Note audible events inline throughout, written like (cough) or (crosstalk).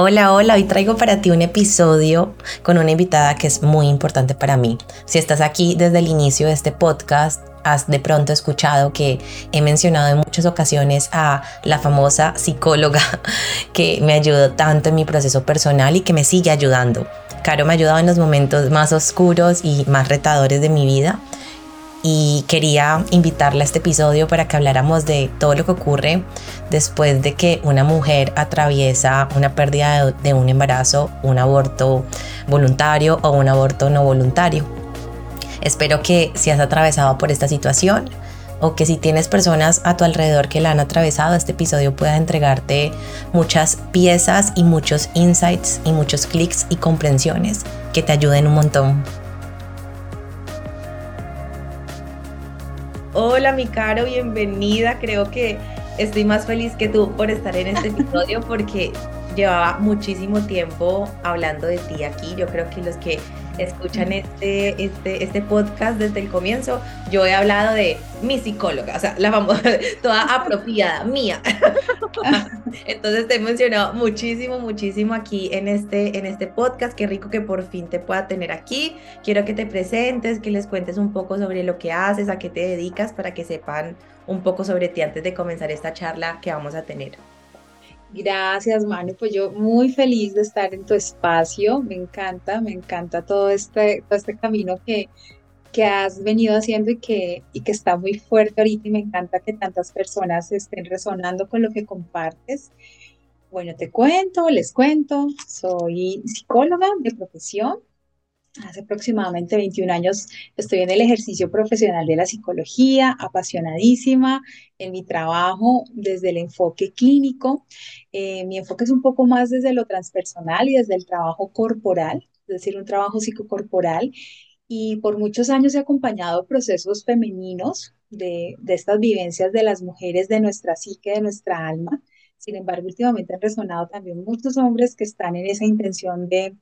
Hola, hola, hoy traigo para ti un episodio con una invitada que es muy importante para mí. Si estás aquí desde el inicio de este podcast, has de pronto escuchado que he mencionado en muchas ocasiones a la famosa psicóloga (laughs) que me ayudó tanto en mi proceso personal y que me sigue ayudando. Caro me ha ayudado en los momentos más oscuros y más retadores de mi vida y quería invitarla a este episodio para que habláramos de todo lo que ocurre después de que una mujer atraviesa una pérdida de, un embarazo, un aborto voluntario o un aborto no voluntario. Espero que si has atravesado por esta situación o que si tienes personas a tu alrededor que la han atravesado, este episodio pueda entregarte muchas piezas y muchos insights y muchos clics y comprensiones que te ayuden un montón. Hola, mi caro, bienvenida. Creo que estoy más feliz que tú por estar en este episodio porque llevaba muchísimo tiempo hablando de ti aquí. Yo creo que los que escuchan este, este, este podcast desde el comienzo, yo he hablado de mi psicóloga, o sea, la famosa, (laughs) toda apropiada, mía. (laughs) Entonces te he mencionado muchísimo, muchísimo aquí en este, en este podcast. Qué rico que por fin te pueda tener aquí. Quiero que te presentes, que les cuentes un poco sobre lo que haces, a qué te dedicas, para que sepan un poco sobre ti antes de comenzar esta charla que vamos a tener. Gracias, Manu. Pues yo muy feliz de estar en tu espacio. Me encanta, me encanta todo este, todo este camino que, que has venido haciendo y que, y que está muy fuerte ahorita y me encanta que tantas personas estén resonando con lo que compartes. Bueno, te cuento, les cuento, soy psicóloga de profesión, Hace aproximadamente 21 años estoy en el ejercicio profesional de la psicología, apasionadísima en mi trabajo desde el enfoque clínico. Eh, mi enfoque es un poco más desde lo transpersonal y desde el trabajo corporal, es decir, un trabajo psicocorporal. Y por muchos años he acompañado procesos femeninos de, de estas vivencias de las mujeres, de nuestra psique, de nuestra alma. Sin embargo, últimamente han resonado también muchos hombres que están en esa intención de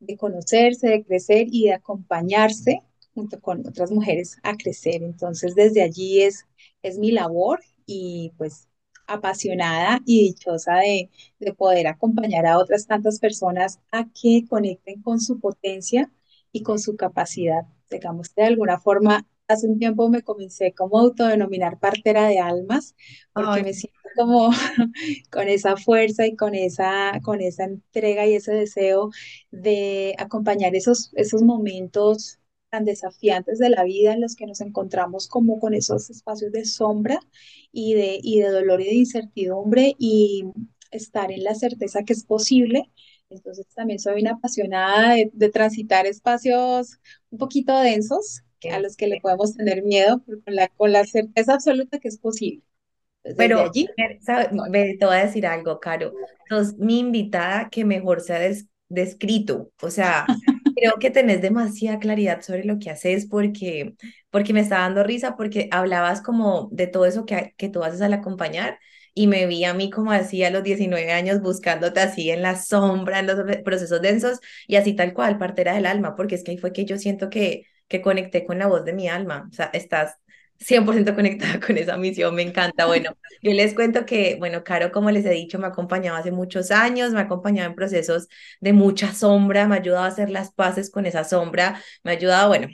de conocerse, de crecer y de acompañarse junto con otras mujeres a crecer. Entonces, desde allí es, es mi labor y pues apasionada y dichosa de, de poder acompañar a otras tantas personas a que conecten con su potencia y con su capacidad. Digamos, de alguna forma, hace un tiempo me comencé como autodenominar partera de almas, porque me siento como (laughs) con esa fuerza y con esa, con esa entrega y ese deseo de acompañar esos, esos momentos tan desafiantes de la vida en los que nos encontramos como con esos espacios de sombra y de, y de dolor y de incertidumbre y estar en la certeza que es posible. Entonces también soy una apasionada de, de transitar espacios un poquito densos a los que le podemos tener miedo, pero con la, con la certeza absoluta que es posible. Pero allí, te voy a decir algo, Caro. Sos mi invitada que mejor se ha descrito. O sea, (laughs) creo que tenés demasiada claridad sobre lo que haces porque, porque me está dando risa, porque hablabas como de todo eso que, que tú haces al acompañar y me vi a mí como así a los 19 años buscándote así en la sombra, en los procesos densos y así tal cual, partera del alma, porque es que ahí fue que yo siento que, que conecté con la voz de mi alma. O sea, estás 100% conectada con esa misión, me encanta. Bueno, (laughs) yo les cuento que, bueno, Caro, como les he dicho, me ha acompañado hace muchos años, me ha acompañado en procesos de mucha sombra, me ha ayudado a hacer las paces con esa sombra, me ha ayudado, bueno,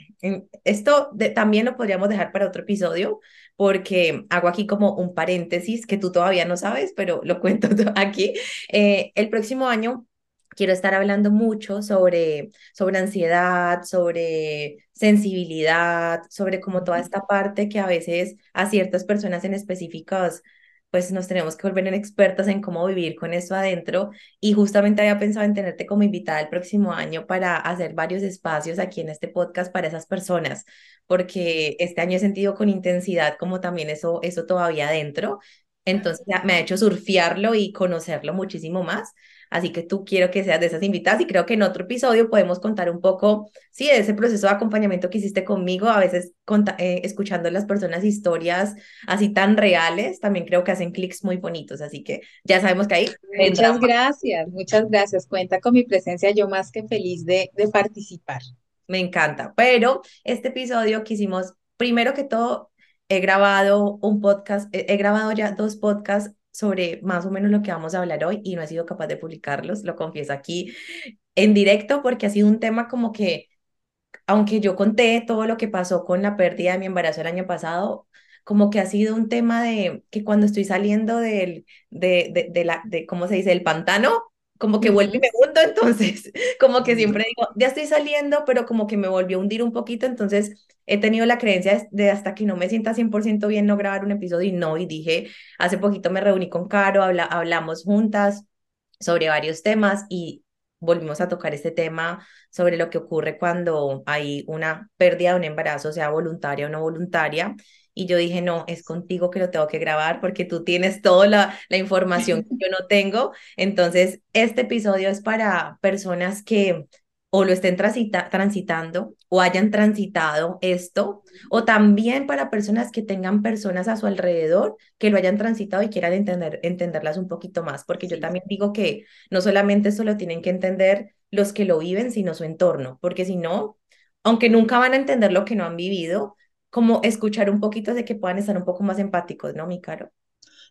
esto también lo podríamos dejar para otro episodio, porque hago aquí como un paréntesis que tú todavía no sabes, pero lo cuento (laughs) aquí. Eh, el próximo año quiero estar hablando mucho sobre, sobre ansiedad, sobre sensibilidad, sobre como toda esta parte que a veces a ciertas personas en específicos pues nos tenemos que volver en expertas en cómo vivir con eso adentro. Y justamente había pensado en tenerte como invitada el próximo año para hacer varios espacios aquí en este podcast para esas personas, porque este año he sentido con intensidad como también eso, eso todavía adentro, entonces me ha hecho surfearlo y conocerlo muchísimo más. Así que tú quiero que seas de esas invitadas y creo que en otro episodio podemos contar un poco, sí, de ese proceso de acompañamiento que hiciste conmigo, a veces eh, escuchando a las personas historias así tan reales, también creo que hacen clics muy bonitos, así que ya sabemos que ahí. Muchas gracias, muchas gracias. Cuenta con mi presencia, yo más que feliz de, de participar. Me encanta, pero este episodio quisimos, primero que todo, he grabado un podcast, he grabado ya dos podcasts sobre más o menos lo que vamos a hablar hoy y no he sido capaz de publicarlos, lo confieso aquí en directo porque ha sido un tema como que, aunque yo conté todo lo que pasó con la pérdida de mi embarazo el año pasado, como que ha sido un tema de que cuando estoy saliendo del, de, de, de la, de, ¿cómo se dice?, del pantano, como que vuelve y me hundo, (laughs) entonces, como que siempre digo, ya estoy saliendo, pero como que me volvió a hundir un poquito, entonces he tenido la creencia de hasta que no me sienta 100% bien no grabar un episodio y no, y dije, hace poquito me reuní con Caro, habla, hablamos juntas sobre varios temas y volvimos a tocar este tema sobre lo que ocurre cuando hay una pérdida de un embarazo, sea voluntaria o no voluntaria. Y yo dije, no, es contigo que lo tengo que grabar porque tú tienes toda la, la información que yo no tengo. Entonces, este episodio es para personas que o lo estén transita transitando o hayan transitado esto, o también para personas que tengan personas a su alrededor que lo hayan transitado y quieran entender, entenderlas un poquito más, porque yo también digo que no solamente esto lo tienen que entender los que lo viven, sino su entorno, porque si no, aunque nunca van a entender lo que no han vivido, como escuchar un poquito de que puedan estar un poco más empáticos, ¿no, mi caro?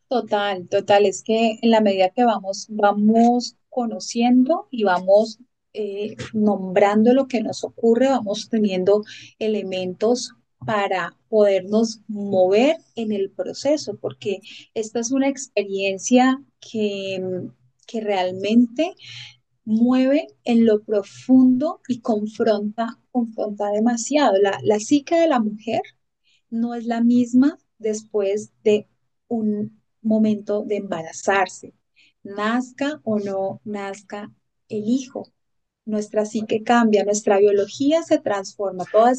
Total, total, es que en la medida que vamos, vamos conociendo y vamos eh, nombrando lo que nos ocurre, vamos teniendo elementos para podernos mover en el proceso, porque esta es una experiencia que, que realmente mueve en lo profundo y confronta, confronta demasiado. La, la psique de la mujer no es la misma después de un momento de embarazarse, nazca o no nazca el hijo nuestra psique cambia, nuestra biología se transforma, toda,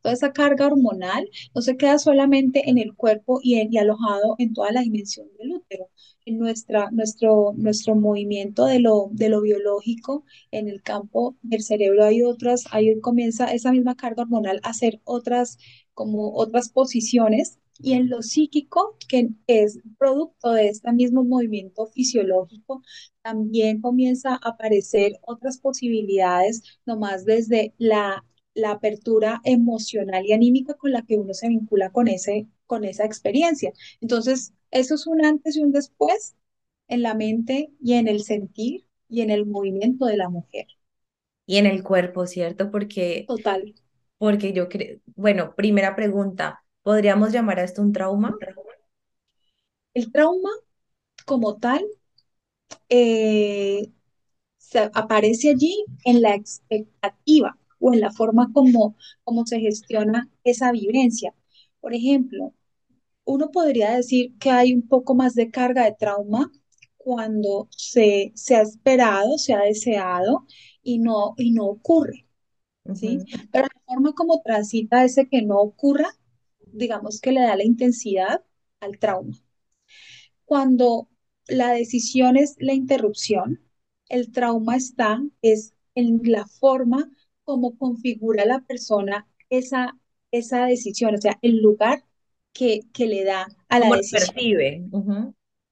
toda esa carga hormonal no se queda solamente en el cuerpo y, en, y alojado en toda la dimensión del útero. En nuestra, nuestro, nuestro movimiento de lo, de lo biológico en el campo del cerebro hay otras, ahí comienza esa misma carga hormonal a hacer otras, como otras posiciones y en lo psíquico, que es producto de este mismo movimiento fisiológico, también comienza a aparecer otras posibilidades, nomás desde la, la apertura emocional y anímica con la que uno se vincula con, ese, con esa experiencia. Entonces, eso es un antes y un después en la mente y en el sentir y en el movimiento de la mujer. Y en el cuerpo, ¿cierto? Porque... Total. Porque yo creo, bueno, primera pregunta, ¿Podríamos llamar a esto un trauma? El trauma como tal eh, se aparece allí en la expectativa o en la forma como, como se gestiona esa vivencia. Por ejemplo, uno podría decir que hay un poco más de carga de trauma cuando se, se ha esperado, se ha deseado y no, y no ocurre. ¿sí? Pero la forma como transita ese que no ocurra digamos que le da la intensidad al trauma. Cuando la decisión es la interrupción, el trauma está es en la forma como configura la persona esa, esa decisión, o sea, el lugar que, que le da a la decisión. percibe.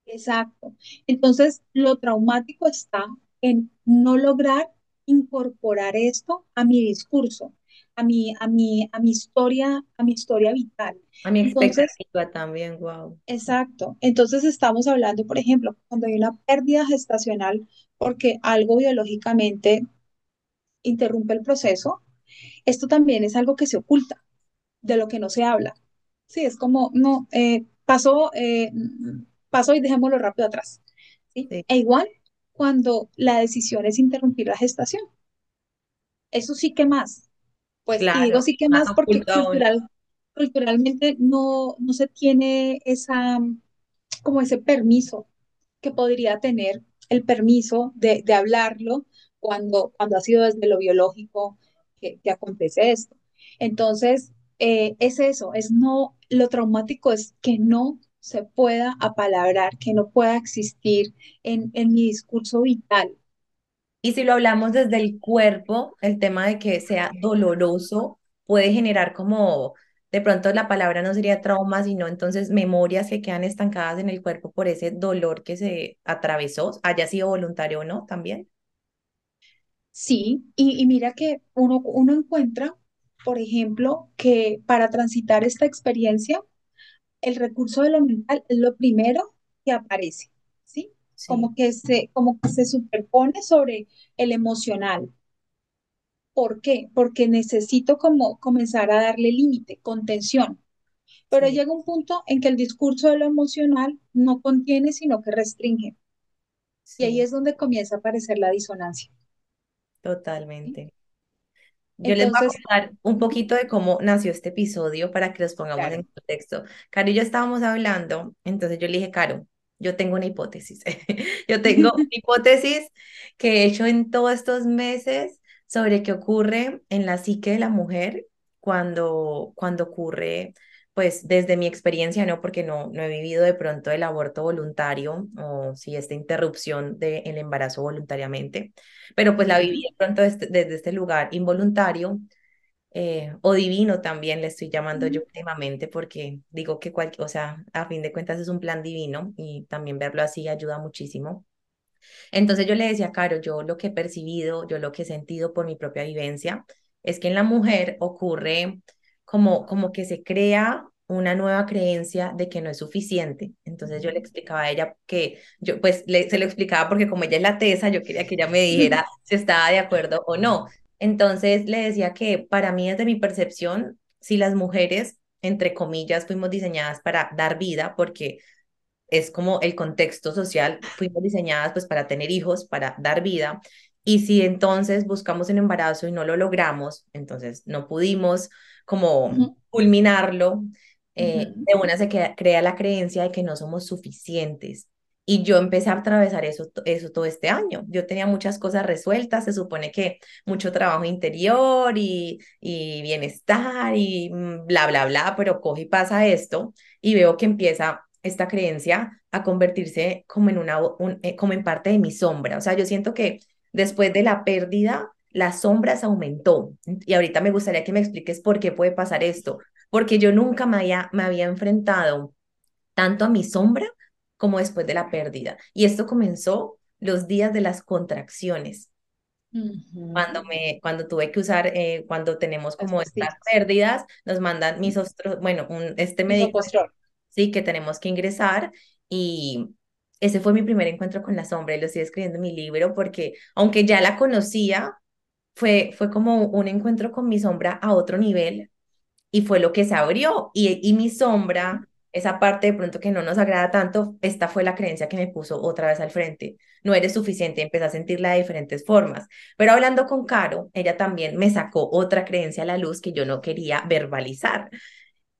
Exacto. Entonces, lo traumático está en no lograr incorporar esto a mi discurso a mi, a mi, a mi historia, a mi historia vital. A mi expectativa también, wow. Exacto. Entonces estamos hablando, por ejemplo, cuando hay una pérdida gestacional porque algo biológicamente interrumpe el proceso, esto también es algo que se oculta, de lo que no se habla. Sí, es como, no, eh, pasó, eh, pasó y dejémoslo rápido atrás. ¿sí? E igual cuando la decisión es interrumpir la gestación. Eso sí que más, pues digo sí que más porque cultural, culturalmente no, no se tiene esa, como ese permiso que podría tener el permiso de, de hablarlo cuando, cuando ha sido desde lo biológico que, que acontece esto. Entonces, eh, es eso, es no, lo traumático es que no se pueda apalabrar, que no pueda existir en, en mi discurso vital, y si lo hablamos desde el cuerpo, el tema de que sea doloroso puede generar como, de pronto la palabra no sería trauma, sino entonces memorias que quedan estancadas en el cuerpo por ese dolor que se atravesó, haya sido voluntario o no también. Sí, y, mira que uno, uno encuentra, por ejemplo, que para transitar esta experiencia, el recurso de lo mental es lo primero que aparece. Sí, como que se, como que se superpone sobre el emocional. ¿Por qué? Porque necesito como comenzar a darle límite, contención. Pero sí, llega un punto en que el discurso de lo emocional no contiene, sino que restringe. Y ahí sí, es donde comienza a aparecer la disonancia. ¿sí? totalmente. Yo les voy a Entonces, contar un poquito de cómo nació este episodio para que los pongamos en contexto. Caro y yo estábamos hablando, entonces yo le dije, Caro, yo tengo una hipótesis. (laughs) Yo tengo (laughs) una hipótesis que he hecho en todos estos meses sobre qué ocurre en la psique de la mujer cuando, cuando ocurre, pues desde mi experiencia, no, porque no, no he vivido de pronto el aborto voluntario o si esta interrupción del embarazo voluntariamente pero pues la viví de pronto desde, desde este lugar involuntario eh, o divino también le estoy llamando yo últimamente porque digo que cualquier, o sea, a fin de cuentas es un plan divino y también verlo así ayuda muchísimo. Entonces yo le decía Caro, yo lo que he percibido, yo lo que he sentido por mi propia vivencia, es que en la mujer ocurre como, como que se crea una nueva creencia de que no es suficiente. Entonces yo le explicaba a ella que yo, pues le, se lo explicaba porque como ella es la tesa, yo quería que ella me (laughs) dijera si estaba de acuerdo o no. Entonces le decía que para mí, desde mi percepción, si las mujeres, entre comillas, fuimos diseñadas para dar vida, porque es como el contexto social, fuimos diseñadas pues para tener hijos, para dar vida, y si entonces buscamos un embarazo y no lo logramos, entonces no pudimos como culminarlo, eh, de una se crea la creencia de que no somos suficientes. Y yo empecé a atravesar eso, eso todo este año. Yo tenía muchas cosas resueltas, se supone que mucho trabajo interior y, y bienestar y mm, bla, bla, bla, pero coge y pasa esto y veo que empieza esta creencia a convertirse como en una, un- eh, como en parte de mi sombra. O sea, yo siento que después de la pérdida, la sombra se aumentó. Y ahorita me gustaría que me expliques por qué puede pasar esto, porque yo nunca me había, me había enfrentado tanto a mi sombra como después de la pérdida. Y esto comenzó los días de las contracciones. Cuando, me, cuando tuve que usar, eh, cuando tenemos Las como estas pérdidas, nos mandan mis ostros, bueno, un, este Misopostrol. sí, que tenemos que ingresar y ese fue mi primer encuentro con la sombra y lo estoy escribiendo en mi libro porque aunque ya la conocía, fue, fue como un encuentro con mi sombra a otro nivel y fue lo que se abrió y, y mi sombra, esa parte de pronto que no nos agrada tanto, esta fue la creencia que me puso otra vez al frente. No eres suficiente, empecé a sentirla de diferentes formas. Pero hablando con Caro, ella también me sacó otra creencia a la luz que yo no quería verbalizar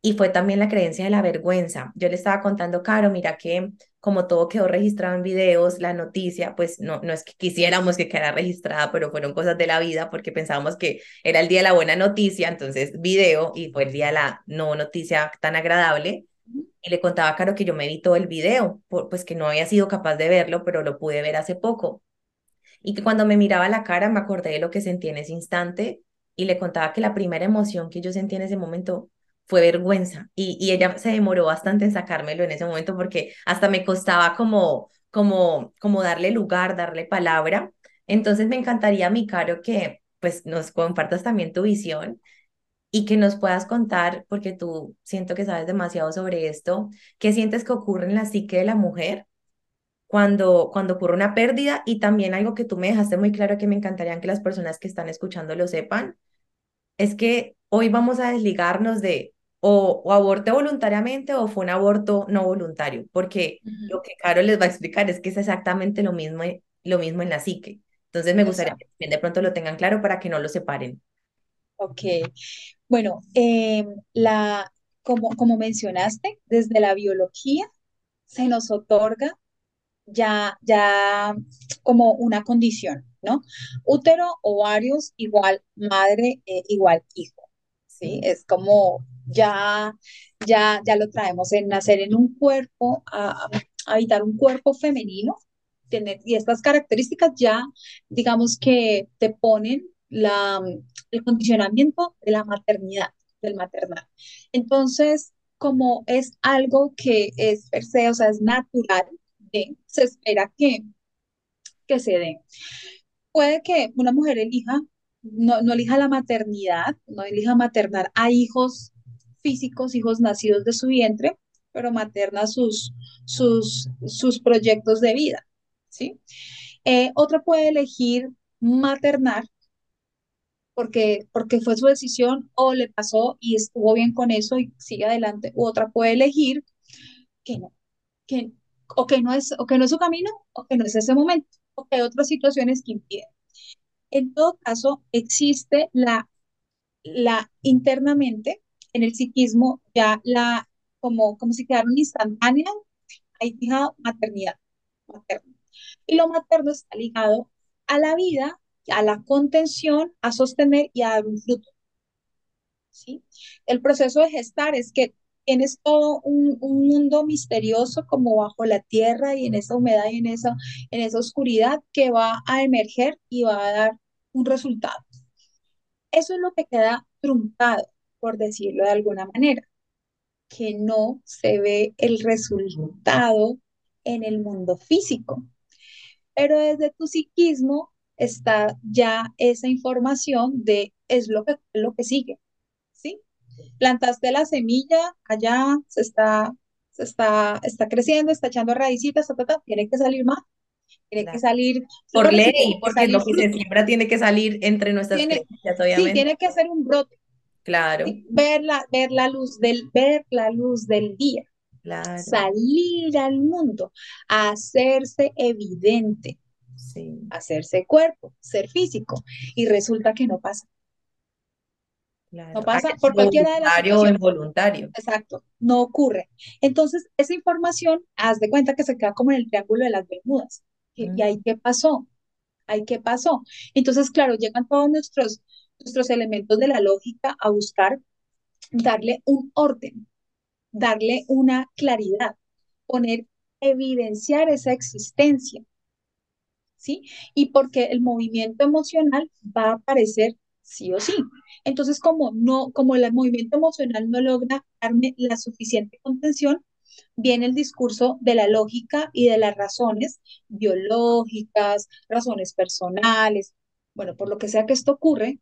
y fue también la creencia de la vergüenza. Yo le estaba contando, Caro, mira que como todo quedó registrado en videos, la noticia, pues no, no es que quisiéramos que quedara registrada, pero fueron cosas de la vida porque pensábamos que era el día de la buena noticia, entonces video y fue el día de la no noticia tan agradable. Y le contaba a Caro que yo me vi todo el video, por- pues que no había sido capaz de verlo, pero lo pude ver hace poco. Y que cuando me miraba la cara me acordé de lo que sentí en ese instante y le contaba que la primera emoción que yo sentí en ese momento fue vergüenza y, y ella se demoró bastante en sacármelo en ese momento porque hasta me costaba como, como, como darle lugar, darle palabra. Entonces me encantaría, mi Caro, que pues nos compartas también tu visión y que nos puedas contar, porque tú siento que sabes demasiado sobre esto, ¿qué sientes que ocurre en la psique de la mujer? cuando, cuando ocurre una pérdida y también algo que tú me dejaste muy claro que me encantaría que las personas que están escuchando lo sepan, es que hoy vamos a desligarnos de o, o aborté voluntariamente o fue un aborto no voluntario, porque Ujú, lo que Caro les va a explicar es que es exactamente lo mismo, lo mismo en la psique. Entonces me gustaría que Exacto. también de pronto lo tengan claro para que no lo separen. Ok. Bueno, em, la, como, como mencionaste, desde la biología se nos otorga ya, ya como una condición, ¿no? Útero, ovarios, igual madre, eh, igual hijo, ¿sí? Sí, Es como ya, ya, ya lo traemos en nacer en un cuerpo, a, a habitar un cuerpo femenino, tener, y estas características ya, digamos que te ponen la, el condicionamiento de la maternidad, del maternal. Entonces, como es algo que es per se, o sea, es natural, se espera que, que se dé. Puede que una mujer elija, no, no elija la maternidad, no elija maternar a hijos físicos, hijos nacidos de su vientre, pero materna sus, sus, sus proyectos de vida. ¿sí? Eh, otra puede elegir maternar porque, porque fue su decisión o le pasó y estuvo bien con eso y sigue adelante. U otra puede elegir que no, que, o, que no es, o que no es su camino o que no es ese momento o que hay otras situaciones que impiden. En todo caso, existe la, la internamente en el psiquismo ya la, como, como si quedara instantánea, hay fijado maternidad materna. Y lo materno está ligado a la vida, a la contención, a sostener y a dar un fruto. ¿Sí? El proceso de gestar es que tienes todo un, un, mundo misterioso como bajo la tierra y en esa humedad y en esa, en esa oscuridad que va a emerger y va a dar un resultado. Eso es lo que queda truncado, por decirlo de alguna manera, que no se ve el resultado en el mundo físico. Pero desde tu psiquismo está ya esa información de es lo que, lo que sigue, ¿sí? Plantaste la semilla, allá se está, se está, está creciendo, está echando raícitas, tiene que salir más, tiene claro. que salir por ley, porque lo que se siembra tiene que salir entre nuestras tiene, obviamente. Sí, tiene que ser un brote. Claro. ¿sí? Ver, la, ver la luz del ver la luz del día. Claro. Salir al mundo, hacerse evidente, sí. hacerse cuerpo, ser físico, y resulta que no pasa. Claro. No pasa por cualquiera de las o involuntario. Exacto, no ocurre. Entonces, esa información, haz de cuenta que se queda como en el triángulo de las Bermudas. ¿Y, Mm. y ahí qué pasó? ¿Ahí qué pasó? Entonces, claro, llegan todos nuestros, nuestros elementos de la lógica a buscar darle un orden, darle una claridad, poner, evidenciar esa existencia. ¿Sí? Y porque el movimiento emocional va a aparecer sí o sí. Entonces, como no, como el movimiento emocional no logra darme la suficiente contención, viene el discurso de la lógica y de las razones biológicas, razones personales, bueno, por lo que sea que esto ocurre,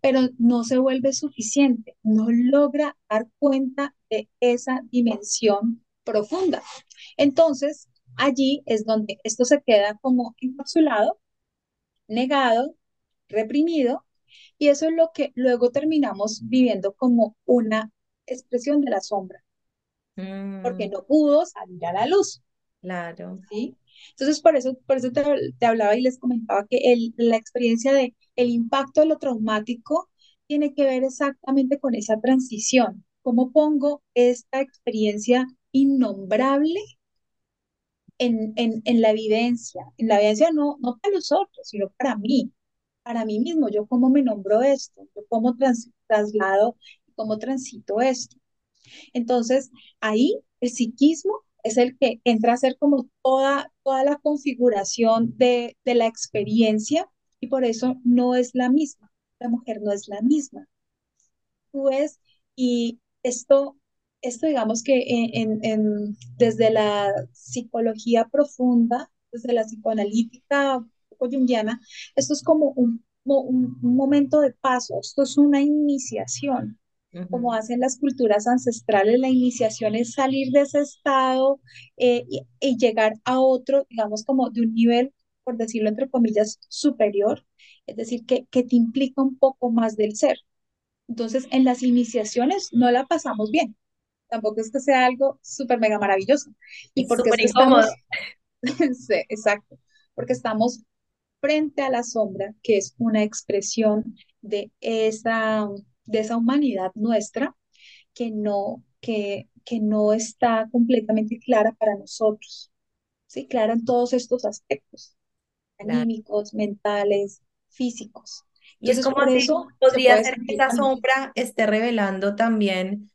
pero no se vuelve suficiente, no logra dar cuenta de esa dimensión profunda. Entonces, allí es donde esto se queda como encapsulado, negado, reprimido, y eso es lo que luego terminamos viviendo como una expresión de la sombra, porque Mm, no pudo salir a la luz. claro. ¿sí? Entonces, por eso, por eso te, te hablaba y les comentaba que el, la experiencia de el impacto de lo traumático tiene que ver exactamente con esa transición. ¿Cómo pongo esta experiencia innombrable en, en, en la evidencia? En la evidencia no, no para los otros, sino para mí, para mí mismo. Yo cómo me nombro esto, yo cómo trans, traslado, cómo transito esto. Entonces, ahí el psiquismo es el que entra a ser como toda, toda la configuración de, de la experiencia y por eso no es la misma. La mujer no es la misma. Tú ves, y esto, esto digamos que en, en, desde la psicología profunda, desde la psicoanalítica junguiana, esto es como un, un, un momento de paso, esto es una iniciación como Ujú. hacen las culturas ancestrales, la iniciación es salir de ese estado eh, y, y llegar a otro, digamos, como de un nivel, por decirlo entre comillas, superior, es decir, que, que te implica un poco más del ser. Entonces, en las iniciaciones no la pasamos bien, tampoco es que sea algo súper mega maravilloso. Y porque súper estamos, (laughs) sí, exacto, porque estamos frente a la sombra, que es una expresión de esa, de esa humanidad nuestra que no, que, que no está completamente clara para nosotros, ¿sí? Clara en todos estos aspectos, Claro. anímicos, mentales, físicos. Y es como por si eso podría ser que esa sombra esté revelando también,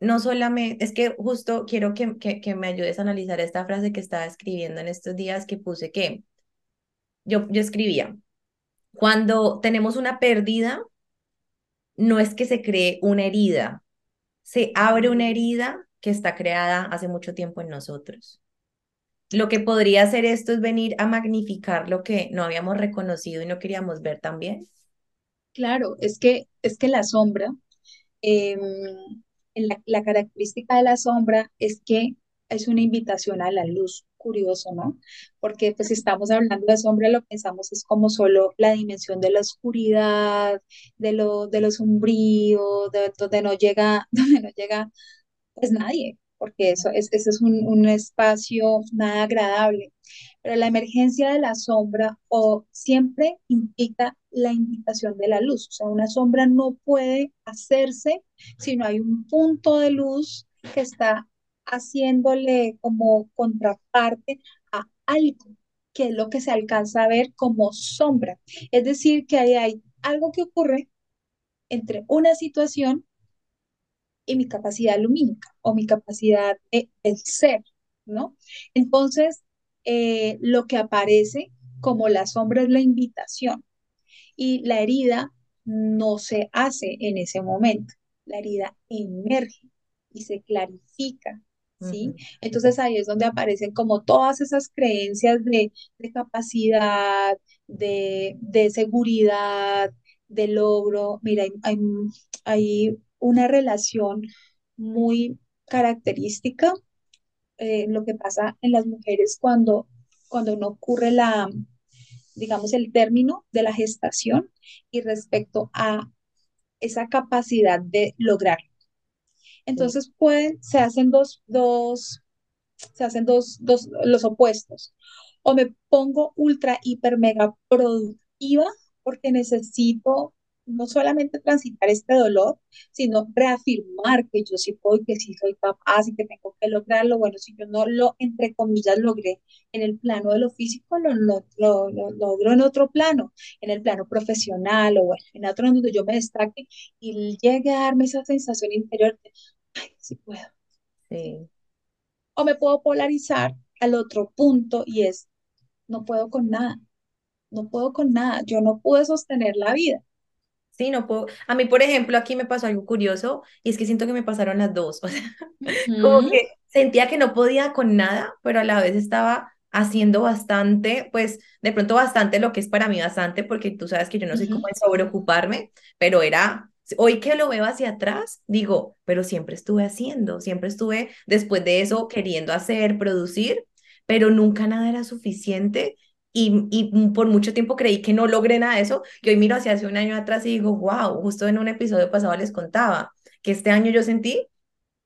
no solamente, es que justo quiero que, que, que me ayudes a analizar esta frase que estaba escribiendo en estos días que puse que yo, yo escribía, cuando tenemos una pérdida, no es que se cree una herida, se abre una herida que está creada hace mucho tiempo en nosotros. Lo que podría hacer esto es venir a magnificar lo que no habíamos reconocido y no queríamos ver también. Claro, es que, es que la sombra, eh, la, característica de la sombra es que es una invitación a la luz curioso, ¿no? Porque pues si estamos hablando de sombra, lo pensamos es como solo la dimensión de la oscuridad, de lo, de lo sombrío, de donde no llega, (laughs) donde no llega pues nadie, porque eso es, ese es un, un espacio nada agradable. Pero la emergencia de la sombra o siempre implica la invitación de la luz. O sea, una sombra no puede hacerse si no hay un punto de luz que está haciéndole como contraparte a algo, que es lo que se alcanza a ver como sombra. Es decir, que ahí hay algo que ocurre entre una situación y mi capacidad lumínica o mi capacidad de, ser, ¿no? Entonces, eh, lo que aparece como la sombra es la invitación y la herida no se hace en ese momento, la herida emerge y se clarifica, ¿sí? Entonces ahí es donde aparecen como todas esas creencias de, capacidad, de, seguridad, de logro. Mira, hay, hay una relación muy característica, eh, lo que pasa en las mujeres cuando, cuando no ocurre la, digamos, el término de la gestación y respecto a esa capacidad de lograr. Entonces pueden, se hacen dos, dos, se hacen dos, dos, los opuestos. O me pongo ultra, hiper, mega productiva porque necesito no solamente transitar este dolor, sino reafirmar que yo sí puedo y que sí soy capaz y que tengo que lograrlo. Bueno, si yo no lo, entre comillas, logré en el plano de lo físico, lo, lo, logro en otro plano, en el plano profesional o bueno, en otro donde yo me destaque y llegue a darme esa sensación interior de, ay, sí puedo. Sí. O me puedo polarizar al otro punto y es, no puedo con nada, no puedo con nada, yo no pude sostener la vida Sí, no puedo. A mí, por ejemplo, aquí me pasó algo curioso y es que siento que me pasaron las dos. (laughs) O sea, como que sentía que no podía con nada, pero a la vez estaba haciendo bastante, pues de pronto bastante lo que es para mí bastante, porque tú sabes que yo no soy como de sobreocuparme, pero era, hoy que lo veo hacia atrás, digo, pero siempre estuve haciendo, siempre estuve después de eso queriendo hacer, producir, pero nunca nada era suficiente y, por mucho tiempo creí que no logré nada de eso, que hoy miro hacia hace un año atrás y digo, wow, justo en un episodio pasado les contaba que este año yo sentí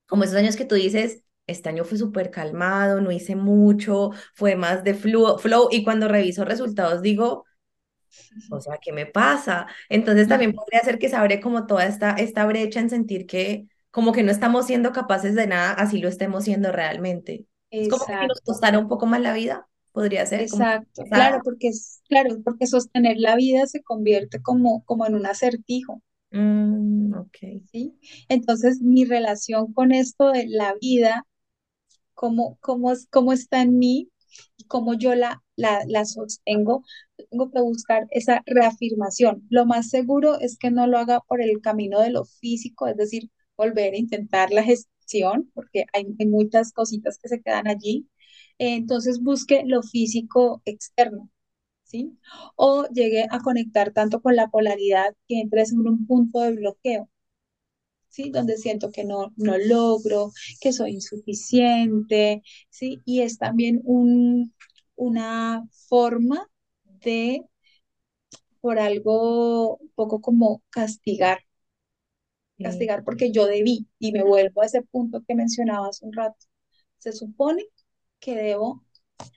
como esos años que tú dices, este año fue súper calmado, no hice mucho, fue más de flow, flow y cuando reviso resultados digo, o sea, ¿qué me pasa? Entonces también podría ser que se abre como toda esta, esta brecha en sentir que como que no estamos siendo capaces de nada, así lo estemos siendo realmente. Es como que nos costara un poco más la vida podría ser. Exacto, claro, porque es, claro, porque sostener la vida se convierte como, como en un acertijo. Mm, ok. ¿sí? Entonces, mi relación con esto de la vida, cómo, cómo, cómo está en mí y cómo yo la, la, la sostengo, tengo que buscar esa reafirmación. Lo más seguro es que no lo haga por el camino de lo físico, es decir, volver a intentar la gestión, porque hay, hay muchas cositas que se quedan allí, entonces busque lo físico externo, ¿sí? O llegue a conectar tanto con la polaridad que entres en un punto de bloqueo, ¿sí? Donde siento que no, no logro, que soy insuficiente, ¿sí? Y es también un, una forma de, por algo un poco como castigar, castigar porque yo debí y me vuelvo a ese punto que mencionaba hace un rato. Se supone que debo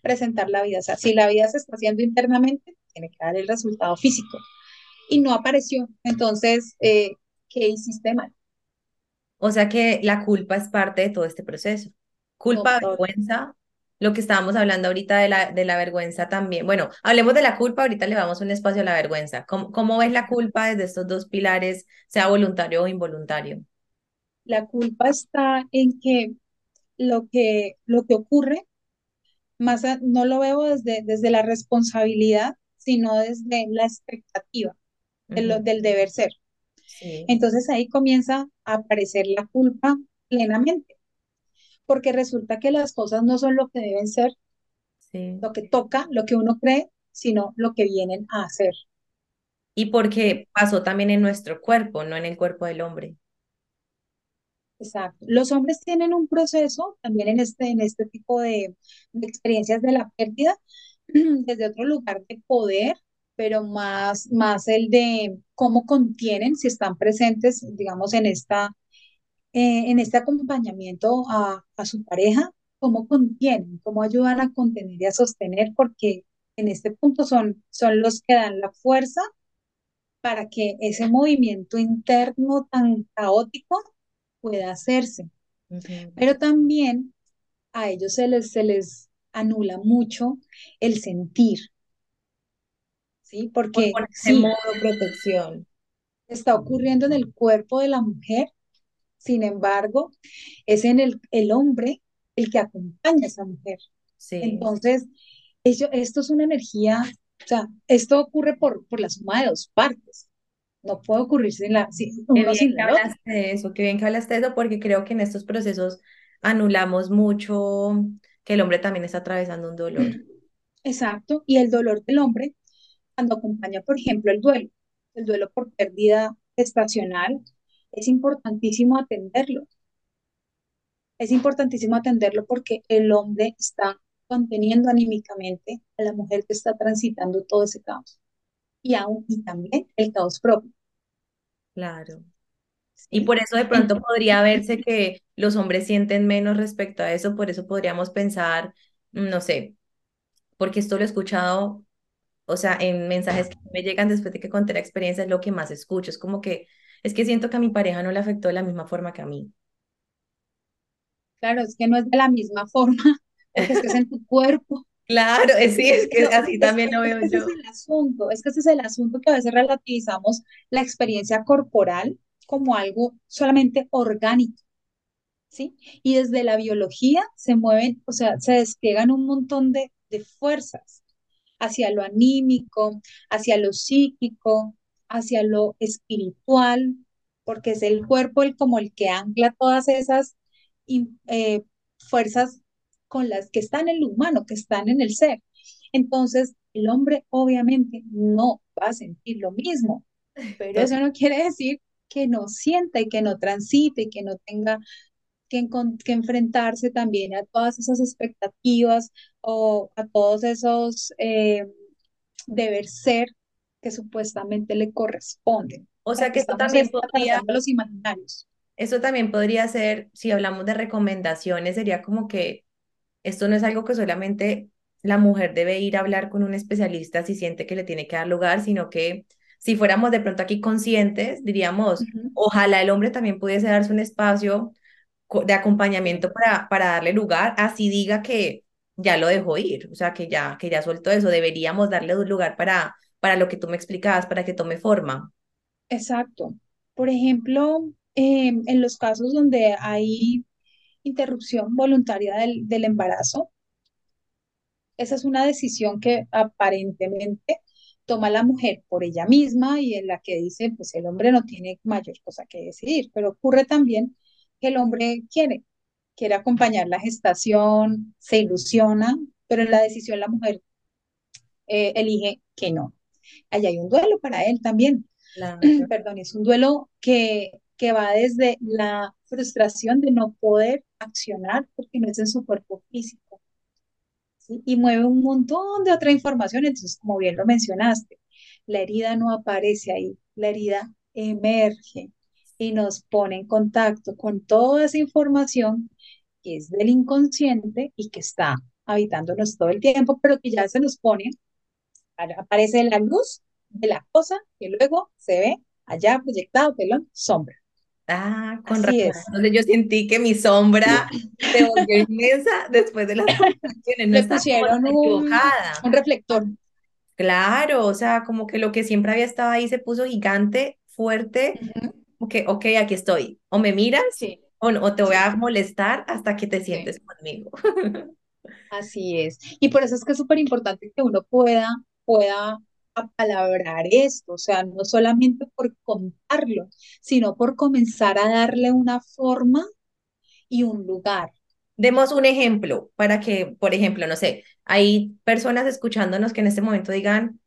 presentar la vida. O sea, si la vida se está haciendo internamente, tiene que dar el resultado físico. Y no apareció. Entonces, eh, ¿qué hiciste mal? O sea que la culpa es parte de todo este proceso. Culpa, vergüenza, lo que estábamos hablando ahorita de la, de la vergüenza también. Bueno, hablemos de la culpa, ahorita le damos un espacio a la vergüenza. ¿Cómo, cómo ves la culpa desde estos dos pilares, sea voluntario o involuntario? La culpa está en que lo que, lo que ocurre más no lo veo desde, desde la responsabilidad, sino desde la expectativa del deber ser. Entonces ahí comienza a aparecer la culpa plenamente, porque resulta que las cosas no son lo que deben ser, lo que toca, lo que uno cree, sino lo que vienen a hacer. Y porque pasó también en nuestro cuerpo, no en el cuerpo del hombre. Exacto. Los hombres tienen un proceso también en este, en este tipo de, experiencias de la pérdida, (clears throat) desde otro lugar de poder, pero más, más el de cómo contienen, si están presentes, digamos, en esta, eh, en este acompañamiento a, a su pareja, cómo contienen, cómo ayudan a contener y a sostener, porque en este punto son, son los que dan la fuerza para que ese movimiento interno tan caótico pueda hacerse. Pero también a ellos se les, se les anula mucho el sentir, ¿sí? Por Porque sí, modo protección. está ocurriendo en el cuerpo de la mujer, sin embargo, es en el, el hombre el que acompaña a esa mujer. Sí. Entonces, ello- esto es una energía, o sea, esto ocurre por, por la suma de dos partes. No puede ocurrir sin la, sin Qué bien sin que hablaste de eso, qué bien que hablaste de eso, porque creo que en estos procesos anulamos mucho que el hombre también está atravesando un dolor. Exacto. Y el dolor del hombre, cuando acompaña, por ejemplo, el duelo, el duelo por pérdida estacional, es importantísimo atenderlo. Es importantísimo atenderlo porque el hombre está conteniendo anímicamente a la mujer que está transitando todo ese caos. Y aún, y también el caos propio, Claro. Y por eso de pronto podría verse que los hombres sienten menos respecto a eso, por eso podríamos pensar, mm, no sé, porque esto lo he escuchado, o sea, en mensajes que me llegan después de que conté la experiencia, es lo que más escucho, es como que, es que siento que a mi pareja no le afectó de la misma forma que a mí. claro, es que no es de la misma forma, (laughs) porque es que es en tu cuerpo. Claro, es, sí, es que así es también lo veo ese es yo. el asunto, es que ese es el asunto que a veces relativizamos la experiencia corporal como algo solamente orgánico, ¿sí? Y desde la biología se mueven, o sea, se despliegan un montón de, de fuerzas hacia lo anímico, hacia lo psíquico, hacia lo espiritual, porque es el cuerpo el, como el que ancla todas esas eh, fuerzas con las que están en el humano, que están en el ser. Entonces, el hombre obviamente no va a sentir lo mismo, pero eso no quiere decir que no sienta y que no transite y que no tenga que, que enfrentarse también a todas esas expectativas o a todos esos eh, deber ser que supuestamente le corresponden. O sea que esto también podría los imaginarios. Eso también podría ser, si hablamos de recomendaciones, sería como que esto no es algo que solamente la mujer debe ir a hablar con un especialista si siente que le tiene que dar lugar, sino que si fuéramos de pronto aquí conscientes, diríamos, ojalá el hombre también pudiese darse un espacio de acompañamiento para, para darle lugar, así diga que ya lo dejó ir, o sea, que ya, que ya soltó eso, deberíamos darle un lugar para, para lo que tú me explicabas, para que tome forma. exacto. Por ejemplo, eh, en los casos donde hay interrupción voluntaria del, del embarazo, esa es una decisión que aparentemente toma la mujer por ella misma y en la que dice, pues el hombre no tiene mayor cosa que decidir, pero ocurre también que el hombre quiere, quiere acompañar la gestación, se ilusiona, pero en la decisión la mujer eh, elige que no. Allá hay un duelo para él también, Claro. (clears throat) perdón, es un duelo que, que va desde la frustración de no poder accionar porque no es en su cuerpo físico ¿sí? Y mueve un montón de otra información. Entonces, como bien lo mencionaste, la herida no aparece ahí, la herida emerge y nos pone en contacto con toda esa información que es del inconsciente y que está habitándonos todo el tiempo, pero que ya se nos pone, aparece la luz de la cosa que luego se ve allá proyectado, pelón, sombra. Ah, con Así razón. es. Entonces yo sentí que mi sombra se volvió inmensa después de las (laughs) conversaciones. No Le pusieron un, reflector. Claro, o sea, como que lo que siempre había estado ahí se puso gigante, fuerte, como que, ok, aquí estoy. O me miras Sí, o, no- o te voy a molestar hasta que te sí. sientes conmigo. (laughs) Así es. Y por eso es que es súper importante que uno pueda, pueda apalabrar esto, o sea, no solamente por contarlo, sino por comenzar a darle una forma y un lugar. Demos un ejemplo para que, por ejemplo, no sé, hay personas escuchándonos que en este momento digan,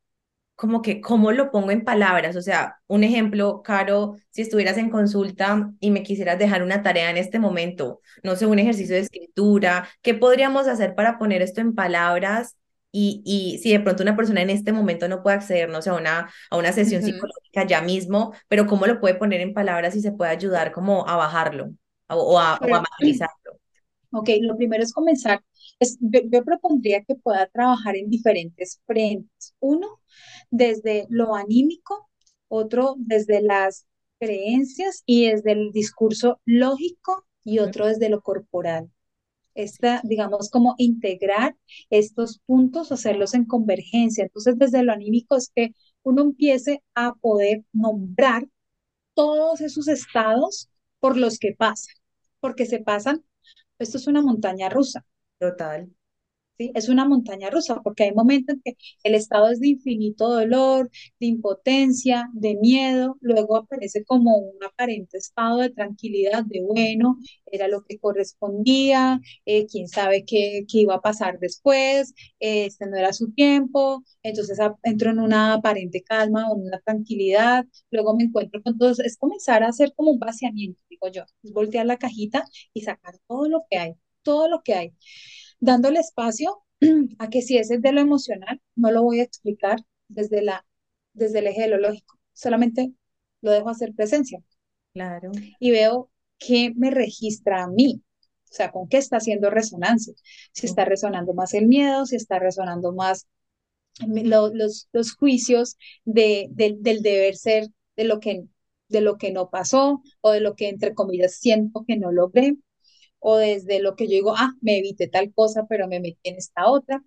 como que, ¿cómo lo pongo en palabras? O sea, un ejemplo, Caro, si estuvieras en consulta y me quisieras dejar una tarea en este momento, no sé, un ejercicio de escritura, ¿qué podríamos hacer para poner esto en palabras? Y, y si de pronto una persona en este momento no puede acceder, no sé, a una, a una sesión psicológica ya mismo, pero ¿cómo lo puede poner en palabras y se puede ayudar como a bajarlo o, a, o a materializarlo? Ok, lo primero es comenzar. Es, yo, propondría que pueda trabajar en diferentes frentes. Uno, desde lo anímico, otro desde las creencias y desde el discurso lógico y otro desde lo corporal. Esta, digamos, como integrar estos puntos, hacerlos en convergencia. Entonces, desde lo anímico es que uno empiece a poder nombrar todos esos estados por los que pasan, porque se pasan esto es una montaña rusa. Total. Es una montaña rusa porque hay momentos en que el estado es de infinito dolor, de impotencia, de miedo, luego aparece como un aparente estado de tranquilidad, de bueno, era lo que correspondía, eh, quién sabe qué, qué, iba a pasar después, este no era su tiempo, entonces entro en una aparente calma o en una tranquilidad, luego me encuentro con todos, es comenzar a hacer como un vaciamiento, digo yo, es voltear la cajita y sacar todo lo que hay, todo lo que hay, dándole espacio (clears throat) a que si ese es de lo emocional, no lo voy a explicar desde, la, desde el eje de lo lógico, solamente lo dejo hacer presencia. Claro. Y veo qué me registra a mí, o sea, con qué está haciendo resonancia. Si está resonando más el miedo, si está resonando más los, los juicios de, del deber ser de lo, que, de lo que no pasó o de lo que, entre comillas, siento que no logré o desde lo que yo digo, ah, me evité tal cosa, pero me metí en esta otra.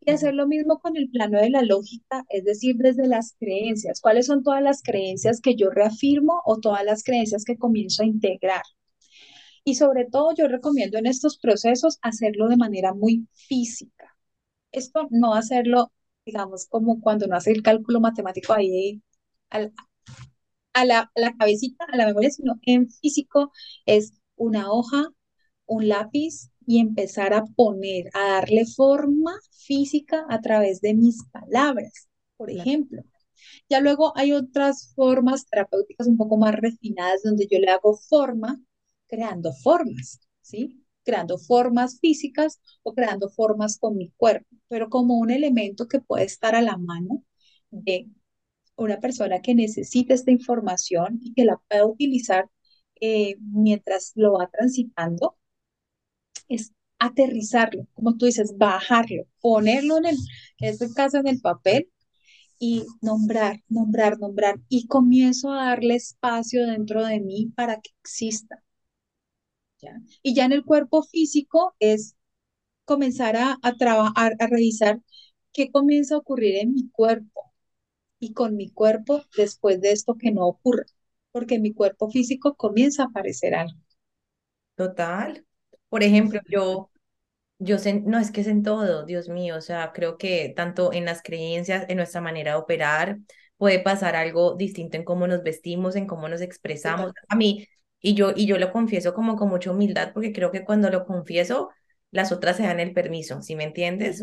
Y hacer lo mismo con el plano de la lógica, es decir, desde las creencias. ¿Cuáles son todas las creencias que yo reafirmo o todas las creencias que comienzo a integrar? Y sobre todo yo recomiendo en estos procesos hacerlo de manera muy física. Esto no hacerlo, digamos, como cuando uno hace el cálculo matemático ahí a la, a la, a la cabecita, a la memoria, sino en físico es una hoja, un lápiz y empezar a poner, a darle forma física a través de mis palabras, por ejemplo. Ya luego hay otras formas terapéuticas un poco más refinadas donde yo le hago forma creando formas, ¿sí? Creando formas físicas o creando formas con mi cuerpo, pero como un elemento que puede estar a la mano de una persona que necesita esta información y que la pueda utilizar eh, mientras lo va transitando, es aterrizarlo, como tú dices, bajarlo, ponerlo en, el, en este caso en el papel y nombrar, nombrar, nombrar. Y comienzo a darle espacio dentro de mí para que exista. Y ya en el cuerpo físico es comenzar a, a trabajar, a revisar qué comienza a ocurrir en mi cuerpo y con mi cuerpo después de esto que no ocurre, porque mi cuerpo físico comienza a aparecer algo. Total. Por ejemplo, yo, yo sé, no es que es en todo, Dios mío, o sea, creo que tanto en las creencias, en nuestra manera de operar, puede pasar algo distinto en cómo nos vestimos, en cómo nos expresamos. A mí, y yo, y yo lo confieso como con mucha humildad, porque creo que cuando lo confieso, las otras se dan el permiso, ¿sí me entiendes?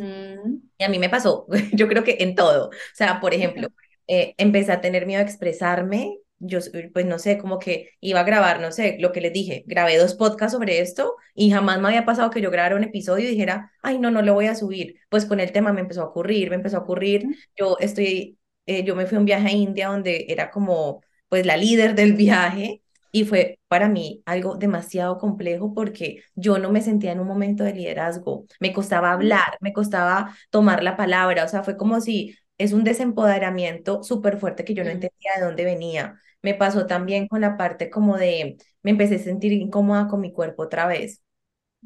Y a mí me pasó, (laughs) yo creo que en todo. O sea, por (laughs) ejemplo, eh, empecé a tener miedo a expresarme yo, pues no sé, como que iba a grabar, no sé, lo que les dije, grabé dos podcasts sobre esto y jamás me había pasado que yo grabara un episodio y dijera, ay, no, no lo voy a subir. Pues con el tema me empezó a ocurrir, me empezó a ocurrir. Yo estoy, eh, yo me fui a un viaje a India donde era como, pues la líder del viaje y fue para mí algo demasiado complejo porque yo no me sentía en un momento de liderazgo, me costaba hablar, me costaba tomar la palabra, o sea, fue como si es un desempoderamiento súper fuerte que yo no entendía de dónde venía. Me pasó también con la parte como de, me empecé a sentir incómoda con mi cuerpo otra vez.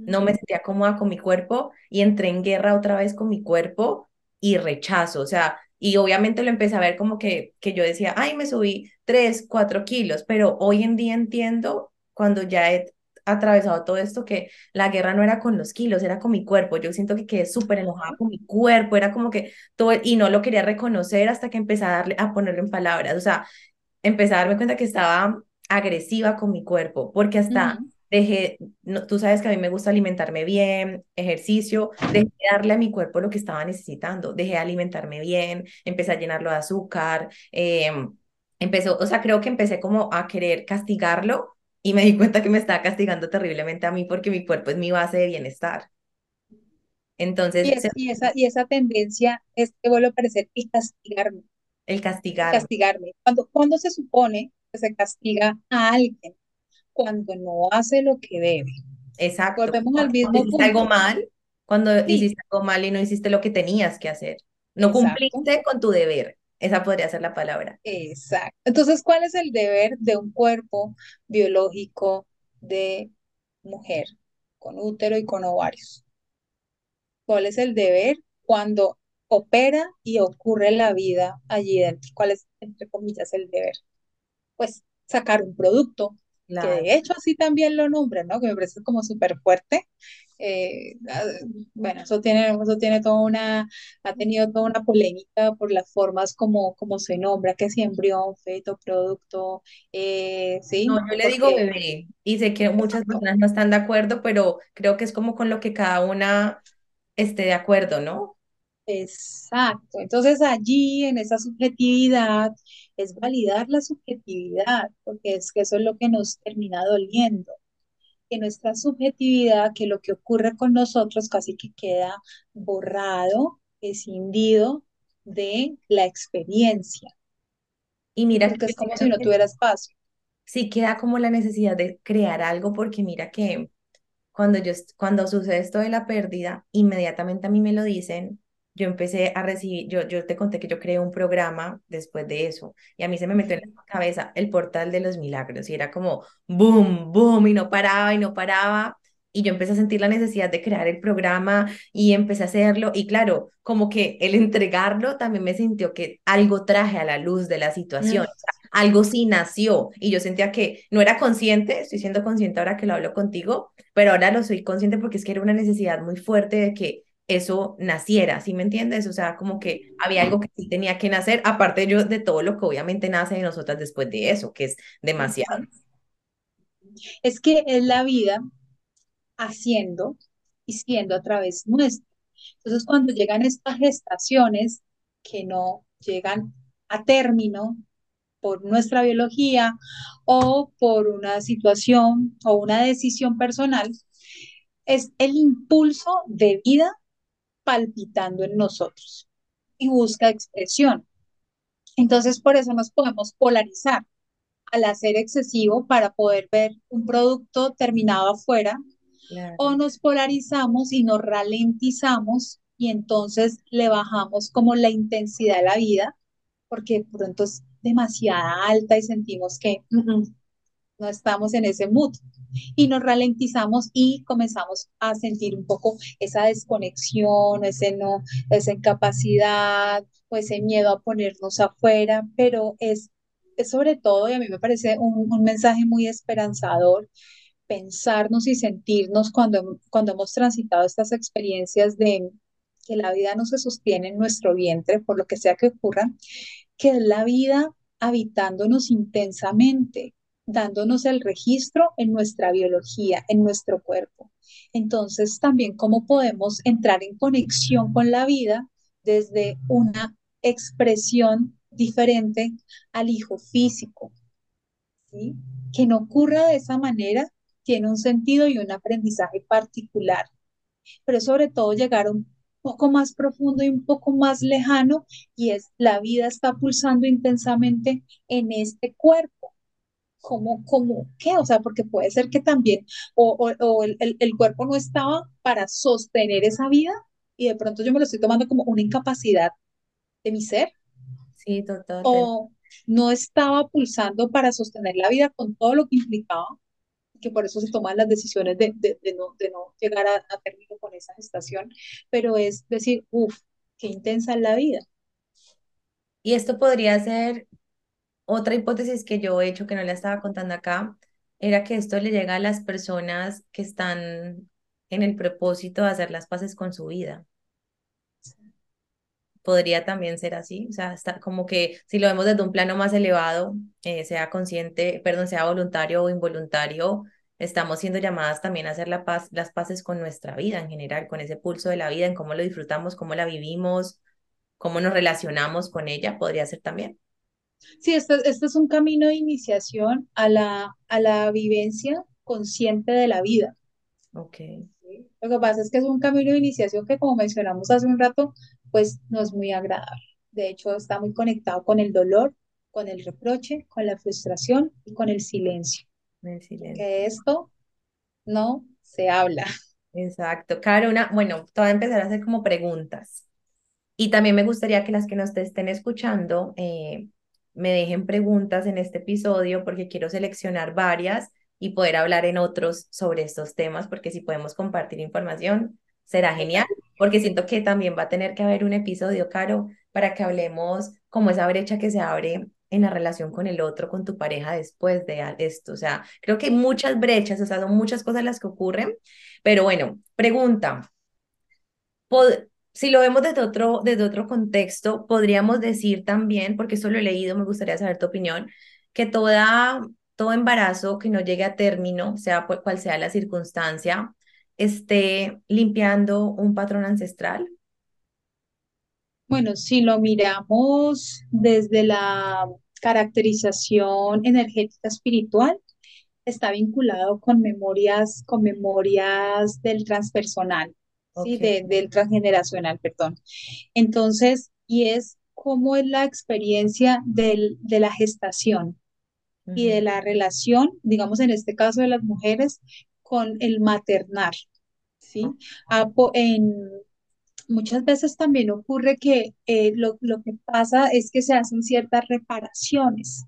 No me sentía cómoda con mi cuerpo y entré en guerra otra vez con mi cuerpo y rechazo. O sea, y obviamente lo empecé a ver como que, que yo decía, ay, me subí 3, 4 kilos, pero hoy en día entiendo cuando ya he atravesado todo esto que la guerra no era con los kilos, era con mi cuerpo. Yo siento que quedé súper enojada con mi cuerpo, era como que todo, y no lo quería reconocer hasta que empecé a darle, a ponerlo en palabras. O sea, empecé a darme cuenta que estaba agresiva con mi cuerpo, porque hasta dejé, no, tú sabes que a mí me gusta alimentarme bien, ejercicio, dejé de darle a mi cuerpo lo que estaba necesitando, dejé de alimentarme bien, empecé a llenarlo de azúcar, eh, empezó, o sea, creo que empecé como a querer castigarlo y me di cuenta que me estaba castigando terriblemente a mí porque mi cuerpo es mi base de bienestar. Y, Entonces, es, y, esa, y esa tendencia es que vuelve a aparecer y castigarme, el y castigar, castigarme. Cuando, cuando se supone que se castiga a alguien cuando no hace lo que debe. exacto, Volvemos al cuando mismo hiciste algo mal, cuando Sí, hiciste algo mal y no hiciste lo que tenías que hacer, no exacto, cumpliste con tu deber, esa podría ser la palabra. exacto. Entonces, ¿cuál es el deber de un cuerpo biológico de mujer con útero y con ovarios? ¿Cuál es el deber cuando opera y ocurre la vida allí dentro? ¿Cuál es, entre comillas, el deber? Pues sacar un producto, que de hecho así también lo nombran, ¿no? Que me parece como súper fuerte. Eh, ah, bueno, eso tiene, eso tiene toda una, ha tenido toda una polémica por las formas como, como se nombra, que si embrión, feto, producto, eh, No, sí, yo le digo bebé y sé que muchas personas no están de acuerdo, pero creo que es como con lo que cada una esté de acuerdo, ¿no? exacto. Entonces allí en esa subjetividad es validar la subjetividad, porque es que eso es lo que nos termina doliendo que nuestra subjetividad, que lo que ocurre con nosotros casi que queda borrado, escindido de la experiencia, Y mira que porque yo es como si no que tuviera espacio. sí queda como la necesidad de crear algo, porque mira que Cuando yo, cuando sucede esto de la pérdida, inmediatamente a mí me lo dicen, yo empecé a recibir, yo, yo te conté que yo creé un programa después de eso, y a mí se me metió en la cabeza el portal de los milagros, y era como boom, boom, y no paraba, y no paraba, y yo empecé a sentir la necesidad de crear el programa, y empecé a hacerlo, y claro, como que el entregarlo también me sintió que algo traje a la luz de la situación, Mm, o sea, algo sí nació, y yo sentía que no era consciente, estoy siendo consciente ahora que lo hablo contigo, pero ahora lo soy consciente porque es que era una necesidad muy fuerte de que eso naciera, ¿sí me entiendes? O sea, como que había algo que sí tenía que nacer, aparte yo de todo lo que obviamente nace de nosotras después de eso, que es demasiado. Es que es la vida haciendo y siendo a través nuestra. Entonces, cuando llegan estas gestaciones que no llegan a término por nuestra biología o por una situación o una decisión personal, es el impulso de vida palpitando en nosotros y busca expresión. Entonces, por eso nos podemos polarizar al hacer excesivo para poder ver un producto terminado afuera o nos polarizamos y nos ralentizamos y entonces le bajamos como la intensidad a la vida porque de pronto es demasiada alta y sentimos que uh -uh, no estamos en ese mood y nos ralentizamos y comenzamos a sentir un poco esa desconexión, ese no, esa incapacidad o ese miedo a ponernos afuera, pero es, sobre todo, y a mí me parece un, un mensaje muy esperanzador, pensarnos y sentirnos cuando, cuando hemos transitado estas experiencias de que la vida no se sostiene en nuestro vientre, por lo que sea que ocurra, que es la vida habitándonos intensamente, dándonos el registro en nuestra biología, en nuestro cuerpo. Entonces, también cómo podemos entrar en conexión con la vida desde una expresión diferente al hijo físico, ¿sí? Que no ocurra de esa manera tiene un sentido y un aprendizaje particular, pero sobre todo llegar un poco más profundo y un poco más lejano y es la vida está pulsando intensamente en este cuerpo. ¿Cómo, cómo, qué? O sea, porque puede ser que también, o, o, o el, el, el, cuerpo no estaba para sostener esa vida y de pronto yo me lo estoy tomando como una incapacidad de mi ser, Sí, total. o no estaba pulsando para sostener la vida con todo lo que implicaba, que por eso se toman las decisiones de, de, de, no, de no, llegar a, a, término con esa gestación, pero es decir, uff, qué intensa es la vida. Y esto podría ser otra hipótesis que yo he hecho que no la estaba contando acá, era que esto le llega a las personas que están en el propósito de hacer las paces con su vida. podría también ser así, o sea, como que si lo vemos desde un plano más elevado, eh, sea consciente, perdón, sea voluntario o involuntario, estamos siendo llamadas también a hacer la paz, las paces con nuestra vida en general, con ese pulso de la vida, en cómo lo disfrutamos, cómo la vivimos, cómo nos relacionamos con ella, podría ser también. Sí, este, este es un camino de iniciación a la, a la vivencia consciente de la vida. Ok. Lo que pasa es que es un camino de iniciación que, como mencionamos hace un rato, pues no es muy agradable. De hecho, está muy conectado con el dolor, con el reproche, con la frustración y con el silencio. El silencio. Que esto no se habla. Exacto. Caro, una, bueno, te voy a empezar a hacer como preguntas. Y también me gustaría que las que nos estén escuchando eh, me dejen preguntas en este episodio porque quiero seleccionar varias y poder hablar en otros sobre estos temas, porque si podemos compartir información, será genial, porque siento que también va a tener que haber un episodio, Caro, para que hablemos como esa brecha que se abre en la relación con el otro, con tu pareja después de esto. O sea, creo que hay muchas brechas, o sea, son muchas cosas las que ocurren, pero bueno, pregunta. Si lo vemos desde otro, desde otro contexto, podríamos decir también, porque eso lo he leído, me gustaría saber tu opinión, que toda todo embarazo que no llegue a término, sea cual sea la circunstancia, esté limpiando un patrón ancestral? Bueno, si lo miramos desde la caracterización energética espiritual, está vinculado con memorias, con memorias del transpersonal, ¿sí? del transgeneracional, perdón. Entonces, y es cómo es la experiencia del, de la gestación, y de la relación, digamos en este caso de las mujeres, con el maternar. ¿sí? Ah, en, muchas veces también ocurre que eh, lo, lo, que pasa es que se hacen ciertas reparaciones,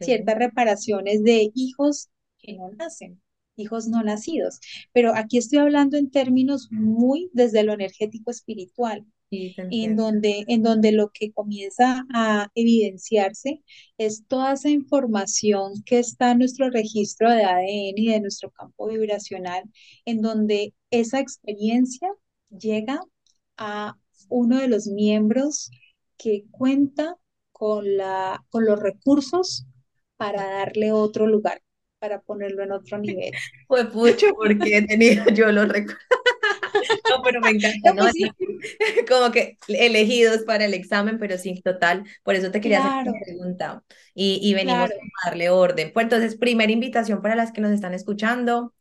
ciertas reparaciones de hijos que no nacen, hijos no nacidos. Pero aquí estoy hablando en términos muy desde lo energético espiritual en, donde, en donde lo que comienza a evidenciarse es toda esa información que está en nuestro registro de ADN y de nuestro campo vibracional, en donde esa experiencia llega a uno de los miembros que cuenta con, la, con los recursos para darle otro lugar, para ponerlo en otro nivel. (laughs) Fue mucho porque he tenido yo los recursos. (laughs) No, pero me encanta, ¿no? Como que elegidos para el examen, pero sí, total. Por eso te quería hacer una pregunta. Y, y venimos a darle orden. Pues entonces, primera invitación para las que nos están escuchando,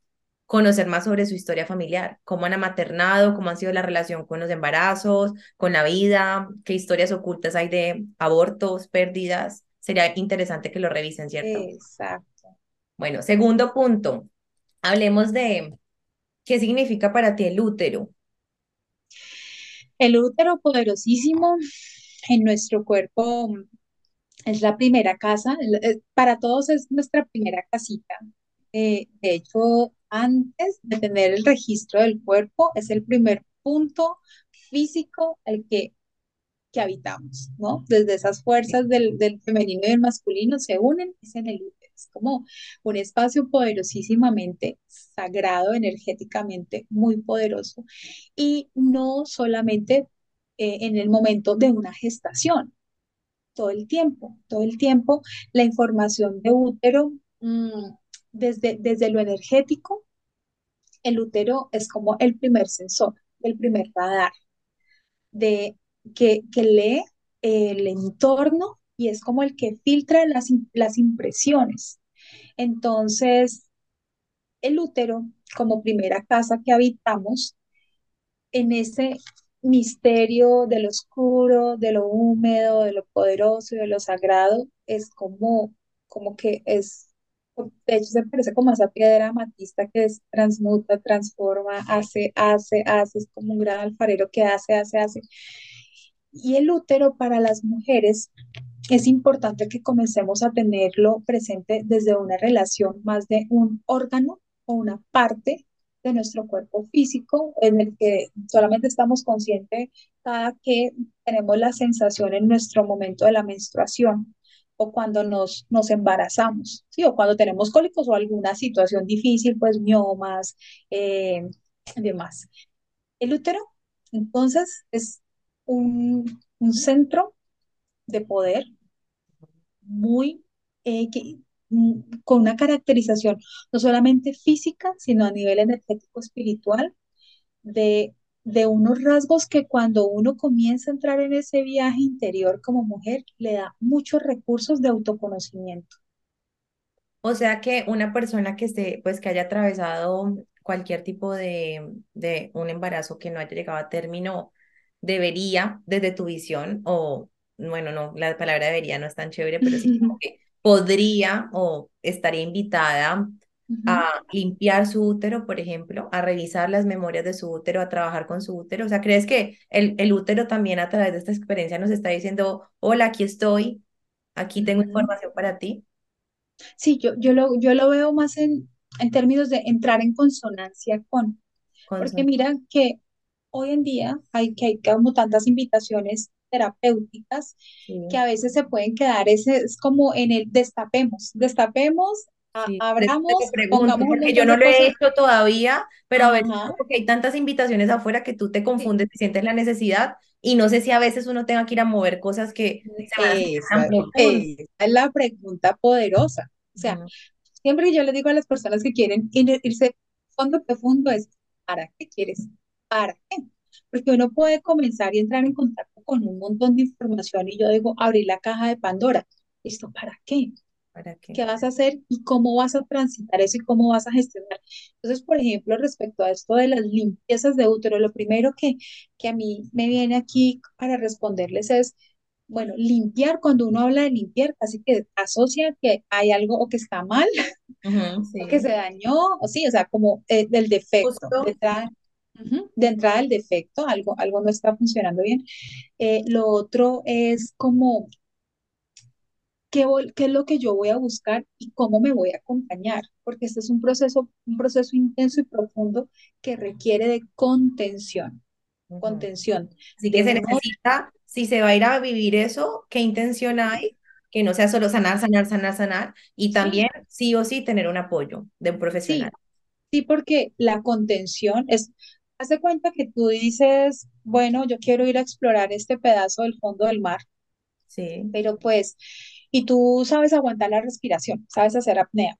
conocer más sobre su historia familiar, cómo han maternado, cómo ha sido la relación con los embarazos, con la vida, qué historias ocultas hay de abortos, pérdidas. Sería interesante que lo revisen, ¿cierto? Exacto. Bueno, segundo punto, hablemos de ¿Qué significa para ti el útero? El útero poderosísimo en nuestro cuerpo es la primera casa, para todos es nuestra primera casita. Eh, de hecho, antes de tener el registro del cuerpo, es el primer punto físico al que, que habitamos, ¿no? Desde esas fuerzas del, del femenino y del masculino se unen, es en el útero es como un espacio poderosísimamente sagrado, energéticamente muy poderoso. Y no solamente eh, en el momento de una gestación, todo el tiempo, todo el tiempo la información de útero mm, desde, desde lo energético, el útero es como el primer sensor, el primer radar de que, que lee el entorno y es como el que filtra las, las impresiones. Entonces, el útero, como primera casa que habitamos, en ese misterio de lo oscuro, de lo húmedo, de lo poderoso y de lo sagrado, es como, como que es, de hecho se parece como esa piedra amatista que transmuta, transforma, hace, hace, hace, es como un gran alfarero que hace, hace, hace. Y el útero para las mujeres es importante que comencemos a tenerlo presente desde una relación más de un órgano o una parte de nuestro cuerpo físico en el que solamente estamos conscientes cada que tenemos la sensación en nuestro momento de la menstruación o cuando nos, nos embarazamos, ¿sí? o cuando tenemos cólicos o alguna situación difícil, pues miomas, eh, demás. El útero, entonces, es un, un centro de poder muy, eh, mm, con una caracterización no solamente física, sino a nivel energético espiritual, de, de unos rasgos que cuando uno comienza a entrar en ese viaje interior como mujer, le da muchos recursos de autoconocimiento. O sea que una persona que esté, pues que haya atravesado cualquier tipo de, de un embarazo que no haya llegado a término, debería, desde tu visión, o bueno, no, la palabra debería no es tan chévere, pero sí como (laughs) que podría o estaría invitada a limpiar su útero, por ejemplo, a revisar las memorias de su útero, a trabajar con su útero. O sea, ¿crees que el, el útero también a través de esta experiencia nos está diciendo, hola, aquí estoy, aquí tengo información para ti? Sí, yo, yo, lo, yo lo veo más en, en términos de entrar en consonancia con, porque mira que hoy en día hay que hay como tantas invitaciones terapéuticas que sí. a veces se pueden quedar, ese es como en el destapemos, destapemos, Sí, abramos, pregunto, pongamos porque yo no lo he hecho todavía, pero a veces Ajá, como que hay tantas invitaciones afuera que tú te sí. confundes y sientes la necesidad y no sé si a veces uno tenga que ir a mover cosas que se van a es la pregunta poderosa. O sea, Ujú, siempre que yo le digo a las personas que quieren ir- irse fondo profundo es, ¿para qué quieres? ¿Para qué? Porque uno puede comenzar y entrar en contacto con un montón de información y yo digo, abrir la caja de Pandora. ¿Esto para qué? ¿Para qué? qué vas a hacer y cómo vas a transitar eso y cómo vas a gestionar. Entonces, por ejemplo, respecto a esto de las limpiezas de útero, lo primero que, que a mí me viene aquí para responderles es, bueno, limpiar, cuando uno habla de limpiar, casi que asocia que hay algo o que está mal Ujú, o que se sí, dañó, o sí, o sea, como eh, del defecto, de justo. De entrada el defecto, algo, algo no está funcionando bien. Eh, lo otro es como qué, voy- qué es lo que yo voy a buscar y cómo me voy a acompañar, porque este es un proceso, un proceso intenso y profundo que requiere de contención, contención Así de que se necesita, si se va a ir a vivir eso, ¿qué intención hay? Que no sea solo sanar, sanar, sanar, sanar, y sí, también sí o sí tener un apoyo de un sí, profesional. sí, porque la contención es, haz de cuenta que tú dices, bueno, yo quiero ir a explorar este pedazo del fondo del mar, Sí. pero pues, y tú sabes aguantar la respiración, sabes hacer apnea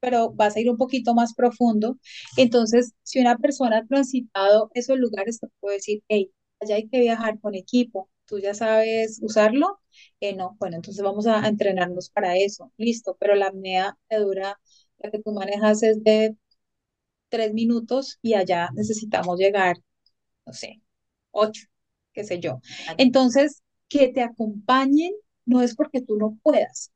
pero vas a ir un poquito más profundo. Entonces, si una persona ha transitado esos lugares, te puede decir, hey, allá hay que viajar con equipo, tú ya sabes usarlo. Eh, no, bueno, entonces vamos a, entrenarnos para eso, listo, pero la apnea te dura, la que tú manejas es de tres minutos y allá necesitamos llegar, no sé, ocho, qué sé yo. Entonces, que te acompañen no es porque tú no puedas,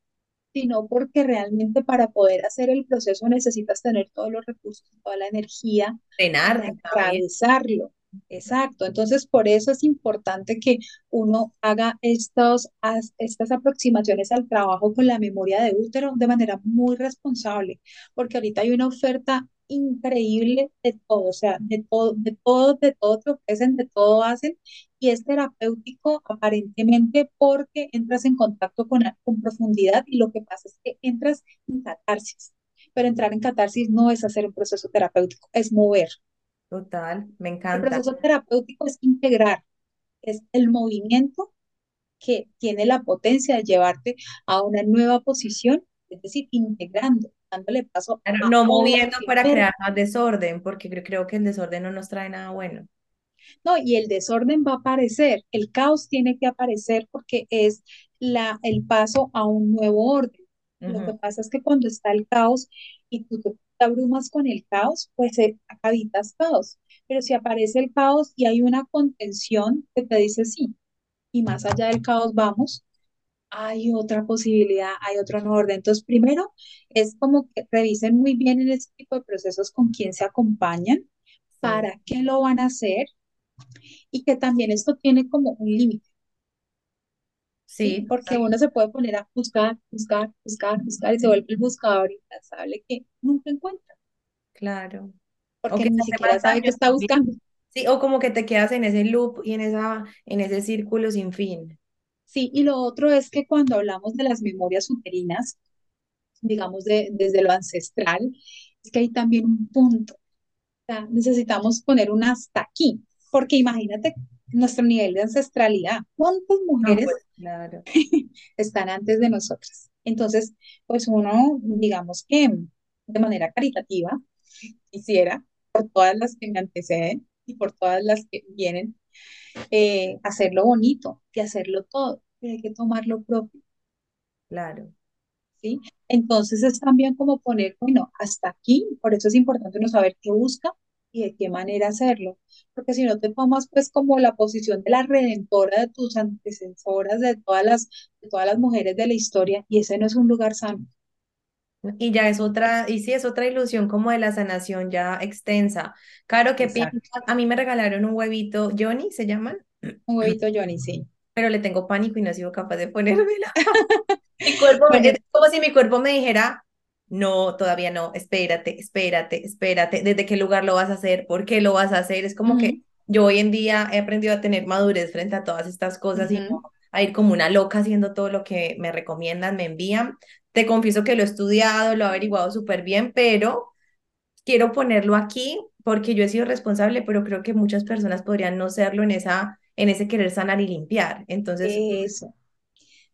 sino porque realmente para poder hacer el proceso necesitas tener todos los recursos, toda la energía para atravesarlo. Exacto. Entonces, por eso es importante que uno haga estos, as- estas aproximaciones al trabajo con la memoria de útero de manera muy responsable, porque ahorita hay una oferta increíble de todo, o sea, de todo, de todo, de todo te ofrecen, de todo hacen, y es terapéutico aparentemente porque entras en contacto con, con profundidad y lo que pasa es que entras en catarsis. Pero entrar en catarsis no es hacer un proceso terapéutico, es mover. Total, me El encanta. proceso terapéutico es integrar, es el movimiento que tiene la potencia de llevarte a una nueva posición, es decir, integrando, dándole paso a no moviendo para crear más desorden, porque creo, que el desorden no nos trae nada bueno. No, y el desorden va a aparecer, el caos tiene que aparecer porque es la, el paso a un nuevo orden. Lo Ujú, que pasa es que cuando está el caos y tú te abrumas con el caos, pues eh, habitas caos. Pero si aparece el caos y hay una contención que te dice sí, y más allá del caos vamos, hay otra posibilidad, hay otro nuevo orden. Entonces, primero es como que revisen muy bien en este tipo de procesos con quién se acompañan, para qué lo van a hacer y que también esto tiene como un límite, ¿sí? sí, Porque uno se puede poner a buscar, buscar, buscar, buscar y se vuelve el buscador incansable que nunca encuentra, claro. Porque que ni siquiera sabe daño está buscando. Sí, o como que te quedas en ese loop y en esa, en ese círculo sin fin. Sí, y lo otro es que cuando hablamos de las memorias uterinas, digamos de, desde lo ancestral, es que hay también un punto, o sea, necesitamos poner un hasta aquí, porque imagínate nuestro nivel de ancestralidad, ¿cuántas No, mujeres pues claro. (laughs) están antes de nosotras? Entonces, pues uno, digamos que de manera caritativa, quisiera, por todas las que me anteceden y por todas las que vienen, eh, hacerlo bonito y hacerlo todo, pero hay que tomar lo propio, Claro. ¿sí? Entonces es también como poner, bueno, hasta aquí, por eso es importante uno saber qué busca y de qué manera hacerlo, porque si no te tomas pues como la posición de la redentora de tus antecesoras, de todas las, de todas las mujeres de la historia, y ese no es un lugar sano. Y ya es otra, y sí, es otra ilusión como de la sanación ya extensa. Claro que a mí me regalaron un huevito, Johnny se llaman, Un huevito Johnny, sí. pero le tengo pánico y no he sido capaz de ponérmelo. (laughs) Mi cuerpo, me- es como si mi cuerpo me dijera, no, todavía no, espérate, espérate, espérate, ¿desde qué lugar lo vas a hacer? ¿Por qué lo vas a hacer? Es como que ujú, yo hoy en día he aprendido a tener madurez frente a todas estas cosas y ujú, no a ir como una loca haciendo todo lo que me recomiendan, me envían. Te confieso que lo he estudiado, lo he averiguado súper bien, pero quiero ponerlo aquí porque yo he sido responsable, pero creo que muchas personas podrían no serlo en esa, en ese querer sanar y limpiar. Entonces, eso.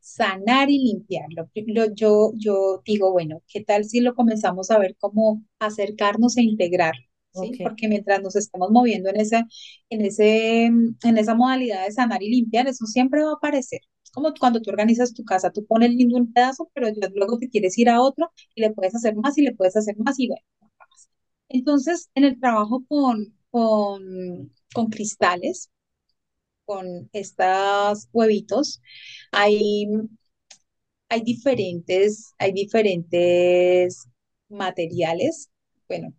sanar y limpiar. Lo, lo- yo, yo digo, bueno, ¿qué tal si lo comenzamos a ver cómo acercarnos e integrar? ¿Sí? Porque mientras nos estamos moviendo en ese, en ese, en esa modalidad de sanar y limpiar, eso siempre va a aparecer. Como cuando tú organizas tu casa, tú pones lindo un pedazo, pero luego te quieres ir a otro y le puedes hacer más y le puedes hacer más y bueno. Entonces, en el trabajo con, con, con cristales, con estos huevitos, hay hay diferentes, hay diferentes materiales, bueno,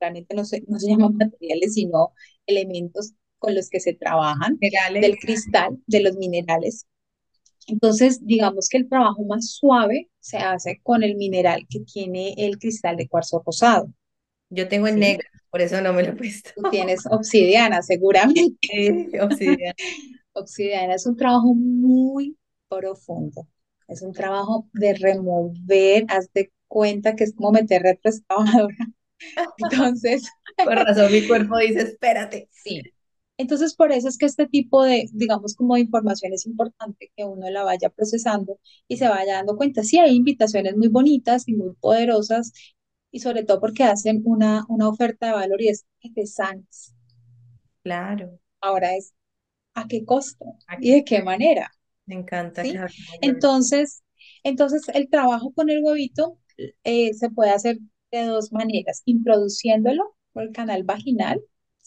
realmente no se, no se (laughs) llaman materiales, sino elementos con los que se trabajan generales, del cristal, de los minerales. Entonces, digamos que el trabajo más suave se hace con el mineral que tiene el cristal de cuarzo rosado, yo tengo en ¿sí? negro, por eso no me lo he puesto. Tú tienes obsidiana, (laughs) seguramente. Sí, obsidiana. Obsidiana es un trabajo muy profundo. Es un trabajo de remover, haz de cuenta que es como meter retroexcavadora. (laughs) Entonces, Por razón, mi cuerpo dice, espérate. sí. Entonces, por eso es que este tipo de, digamos, como de información es importante que uno la vaya procesando y se vaya dando cuenta. Sí, hay invitaciones muy bonitas y muy poderosas y sobre todo porque hacen una, una oferta de valor y es que te sanes. Claro, Ahora es, ¿a qué costo? ¿Y de qué manera? me encanta de. Entonces, entonces el trabajo con el huevito eh, se puede hacer de dos maneras, introduciéndolo por el canal vaginal,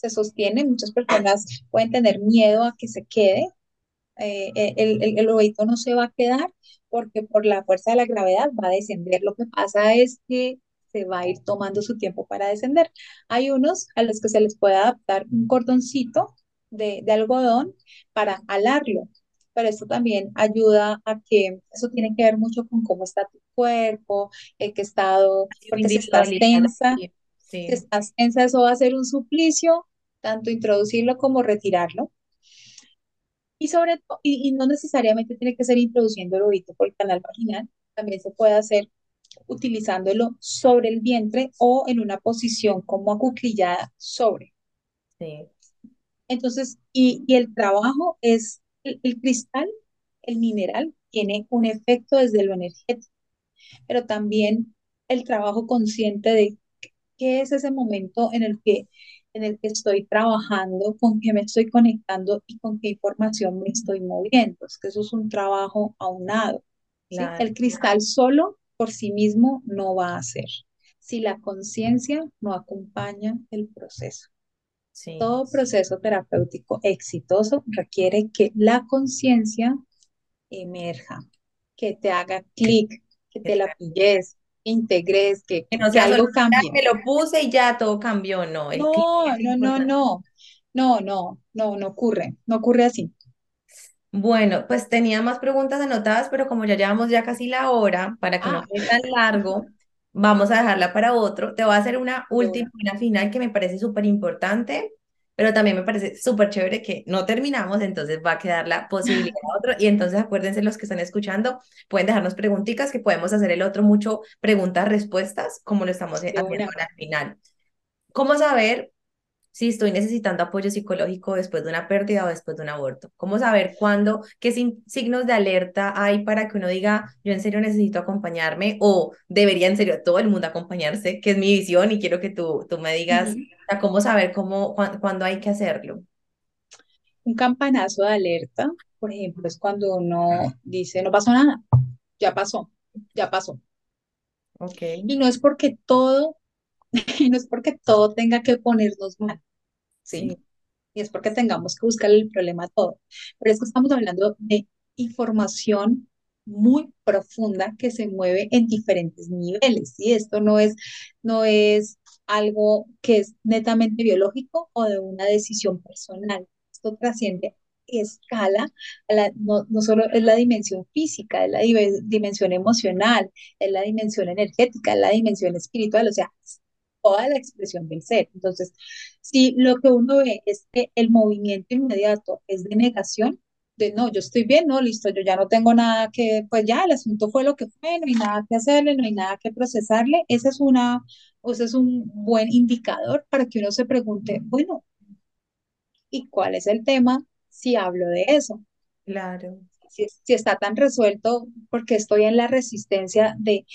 se sostiene, muchas personas pueden tener miedo a que se quede, eh, eh, el, el, el huevito no se va a quedar porque por la fuerza de la gravedad va a descender. Lo que pasa es que se va a ir tomando su tiempo para descender. Hay unos a los que se les puede adaptar un cordoncito de, de algodón para alarlo, pero esto también ayuda a que, eso tiene que ver mucho con cómo está tu cuerpo, en qué estado, porque si estás tensa, aquí. si Sí, estás tensa, eso va a ser un suplicio, tanto introducirlo como retirarlo. Y sobre todo, y, y no necesariamente tiene que ser introduciendo el ovito por el canal vaginal, también se puede hacer utilizándolo sobre el vientre o en una posición como acuclillada sobre. sí, Entonces, y, y el trabajo es, el, el cristal, el mineral, tiene un efecto desde lo energético, pero también el trabajo consciente de qué es ese momento en el que, en el que estoy trabajando, con qué me estoy conectando y con qué información me estoy moviendo. Es que eso es un trabajo aunado, ¿sí? claro, El cristal solo por sí mismo no va a hacer si la conciencia no acompaña el proceso. sí. Todo proceso terapéutico exitoso requiere que la conciencia emerja, que te haga clic, que te la pilles, integres, que, Que no que sea algo "Ah, cambie. me lo puse y ya todo cambió. No, No, no, no, no, no, no, no, no ocurre, no ocurre así. Bueno, pues tenía más preguntas anotadas, pero como ya llevamos ya casi la hora, para que no Ah, quede tan largo, vamos a dejarla para otro. Te voy a hacer una última, una final que me parece súper importante, pero también me parece súper chévere que no terminamos, entonces va a quedar la posibilidad de otro. Y entonces acuérdense los que están escuchando, pueden dejarnos preguntitas que podemos hacer el otro mucho preguntas-respuestas, como lo estamos De haciendo ahora al final. ¿Cómo saber? si estoy necesitando apoyo psicológico después de una pérdida o después de un aborto. ¿Cómo saber cuándo, qué signos de alerta hay para que uno diga, yo en serio necesito acompañarme o debería en serio todo el mundo acompañarse, que es mi visión y quiero que tú, tú me digas, cómo saber cómo, cuándo hay que hacerlo? Un campanazo de alerta, por ejemplo, es cuando uno dice, no pasó nada, ya pasó, ya pasó. Okay. Y no es porque todo, (laughs) no es porque todo tenga que ponernos mal, ¿sí? Y es porque tengamos que buscar el problema todo. Pero es que estamos hablando de información muy profunda que se mueve en diferentes niveles. Y esto no es, no es algo que es netamente biológico o de una decisión personal. Esto trasciende escala, no, no, solo es la dimensión física, es la dimensión emocional, es la dimensión energética, es la dimensión espiritual, o sea, toda la expresión del ser. Entonces, si lo que uno ve es que el movimiento inmediato es de negación, de no, yo estoy bien, no, listo, yo ya no tengo nada que, pues ya el asunto fue lo que fue, no hay nada que hacerle, no hay nada que procesarle, ese es una, es un buen indicador para que uno se pregunte, bueno, ¿y cuál es el tema si hablo de eso? Claro. Si, si está tan resuelto, porque estoy en la resistencia de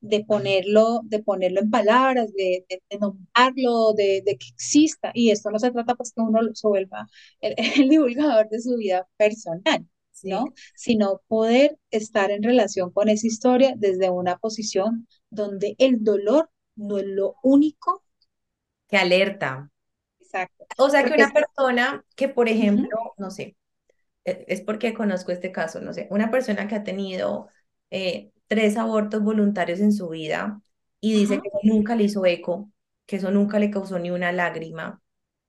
de ponerlo, de ponerlo en palabras, de, nombrarlo, de, que exista. Y esto no se trata pues que uno se vuelva (laughs) el, divulgador de su vida personal, ¿no? Sino poder estar en relación con esa historia desde una posición donde el dolor no es lo único. Que alerta. Exacto. O sea, que una persona que, por ejemplo, no sé, e, es porque conozco este caso, no sé, una persona que ha tenido eh, tres abortos voluntarios en su vida y dice que nunca le hizo eco, que eso nunca le causó ni una lágrima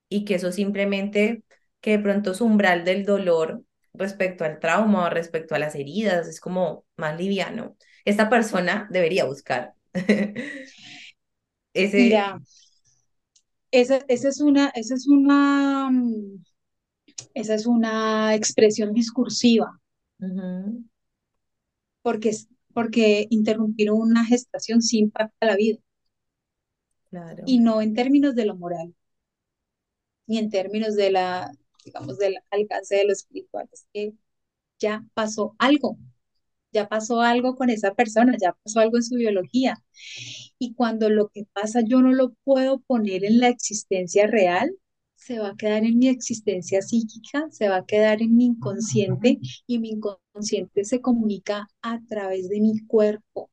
y que eso simplemente, que de pronto su umbral del dolor respecto al trauma o respecto a las heridas es como más liviano. Esta persona debería buscar. Ese... Mira, esa, es una, esa es una, mm, esa es una expresión discursiva. Porque porque interrumpir una gestación sí impacta la vida. Y no en términos de lo moral, ni en términos de la, digamos, del alcance de lo espiritual. Es que ya pasó algo, ya pasó algo con esa persona, ya pasó algo en su biología. Y cuando lo que pasa yo no lo puedo poner en la existencia real, se va a quedar en mi existencia psíquica, se va a quedar en mi inconsciente y mi inconsciente se comunica a través de mi cuerpo.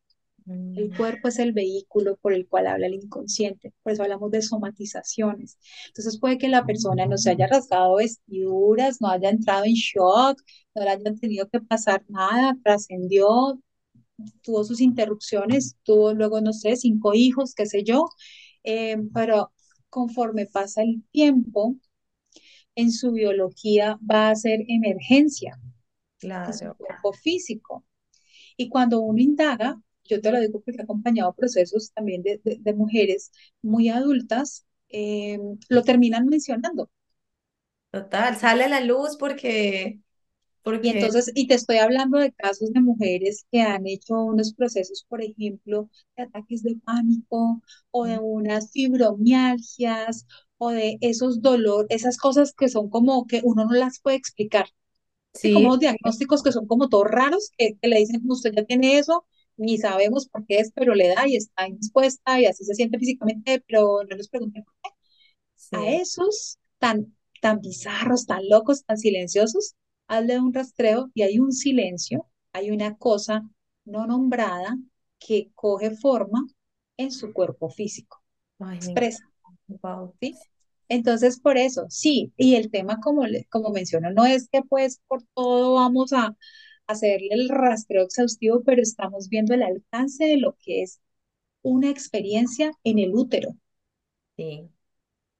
El mm. cuerpo es el vehículo por el cual habla el inconsciente, por eso hablamos de somatizaciones. Entonces puede que la persona no se haya rasgado vestiduras, no haya entrado en shock, no le haya tenido que pasar nada, trascendió, tuvo sus interrupciones, tuvo luego, no sé, cinco hijos, qué sé yo, eh, pero conforme pasa el tiempo, en su biología va a ser emergencia claro. cuerpo físico. Y cuando uno indaga, yo te lo digo porque he acompañado procesos también de, mujeres muy adultas, eh, lo terminan mencionando. Total, sale a la luz porque y entonces, y te estoy hablando de casos de mujeres que han hecho unos procesos, por ejemplo, de ataques de pánico o de unas fibromialgias o de esos dolores, esas cosas que son como que uno no las puede explicar. Sí. Como diagnósticos que son como todos raros, que, le dicen, usted ya tiene eso, ni sabemos por qué es, pero le da y está indispuesta y así se siente físicamente, pero no nos pregunten por qué. A esos tan, tan bizarros, tan locos, tan silenciosos, hazle un rastreo y hay un silencio, hay una cosa no nombrada que coge forma en su cuerpo físico. expresa. Entonces, por eso, sí, y el tema, como, como menciono, no es que pues por todo vamos a hacerle el rastreo exhaustivo, pero estamos viendo el alcance de lo que es una experiencia en el útero. Sí.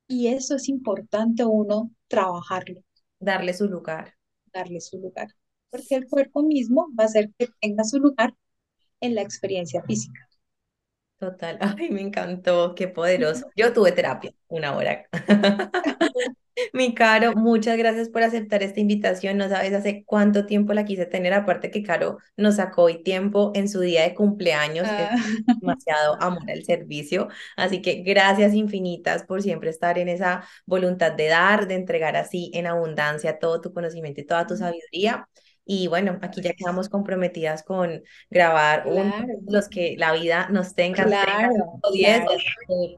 Y eso es importante uno trabajarlo. Darle su lugar darle su lugar, porque el cuerpo mismo va a hacer que tenga su lugar en la experiencia física. Total, ay, me encantó, qué poderoso. Yo tuve terapia una hora. (laughs) Mi Caro, muchas gracias por aceptar esta invitación. No sabes hace cuánto tiempo la quise tener. Aparte que Caro nos sacó hoy tiempo en su día de cumpleaños. Es Ah, demasiado amor al servicio. Así que gracias infinitas por siempre estar en esa voluntad de dar, de entregar así en abundancia todo tu conocimiento y toda tu sabiduría. Y bueno, aquí ya quedamos comprometidas con grabar claro, de los que la vida nos tenga, claro, o 10 claro.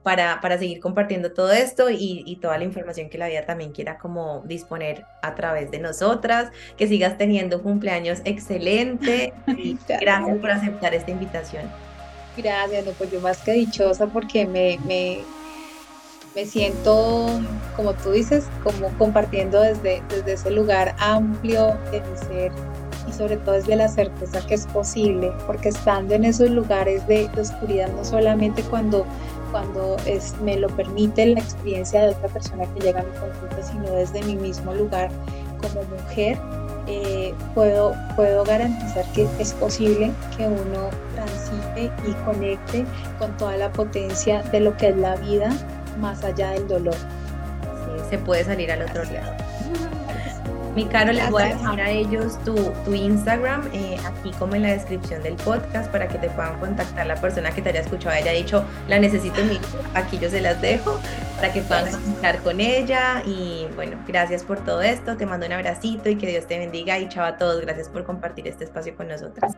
para, para seguir compartiendo todo esto y, y toda la información que la vida también quiera como disponer a través de nosotras. Que sigas teniendo un cumpleaños excelente y (laughs) gracias Gracias. por aceptar esta invitación. Gracias, no, pues yo más que dichosa porque me, me, me siento, como tú dices, como compartiendo desde, desde ese lugar amplio de mi ser y sobre todo desde la certeza que es posible, porque estando en esos lugares de, oscuridad, no solamente cuando, cuando es, me lo permite la experiencia de otra persona que llega a mi consulta, sino desde mi mismo lugar como mujer, eh, puedo, puedo garantizar que es posible que uno transite y conecte con toda la potencia de lo que es la vida más allá del dolor. Sí, se puede salir al otro Gracias. lado. (laughs) Mi Caro, les voy a dejar a ellos tu, tu Instagram eh, aquí como en la descripción del podcast para que te puedan contactar la persona que te haya escuchado, haya dicho, la necesito en. Aquí yo se las dejo para que puedan conectar con ella. Y bueno, gracias por todo esto. Te mando un abracito y que Dios te bendiga. Y chao a todos. Gracias por compartir este espacio con nosotras.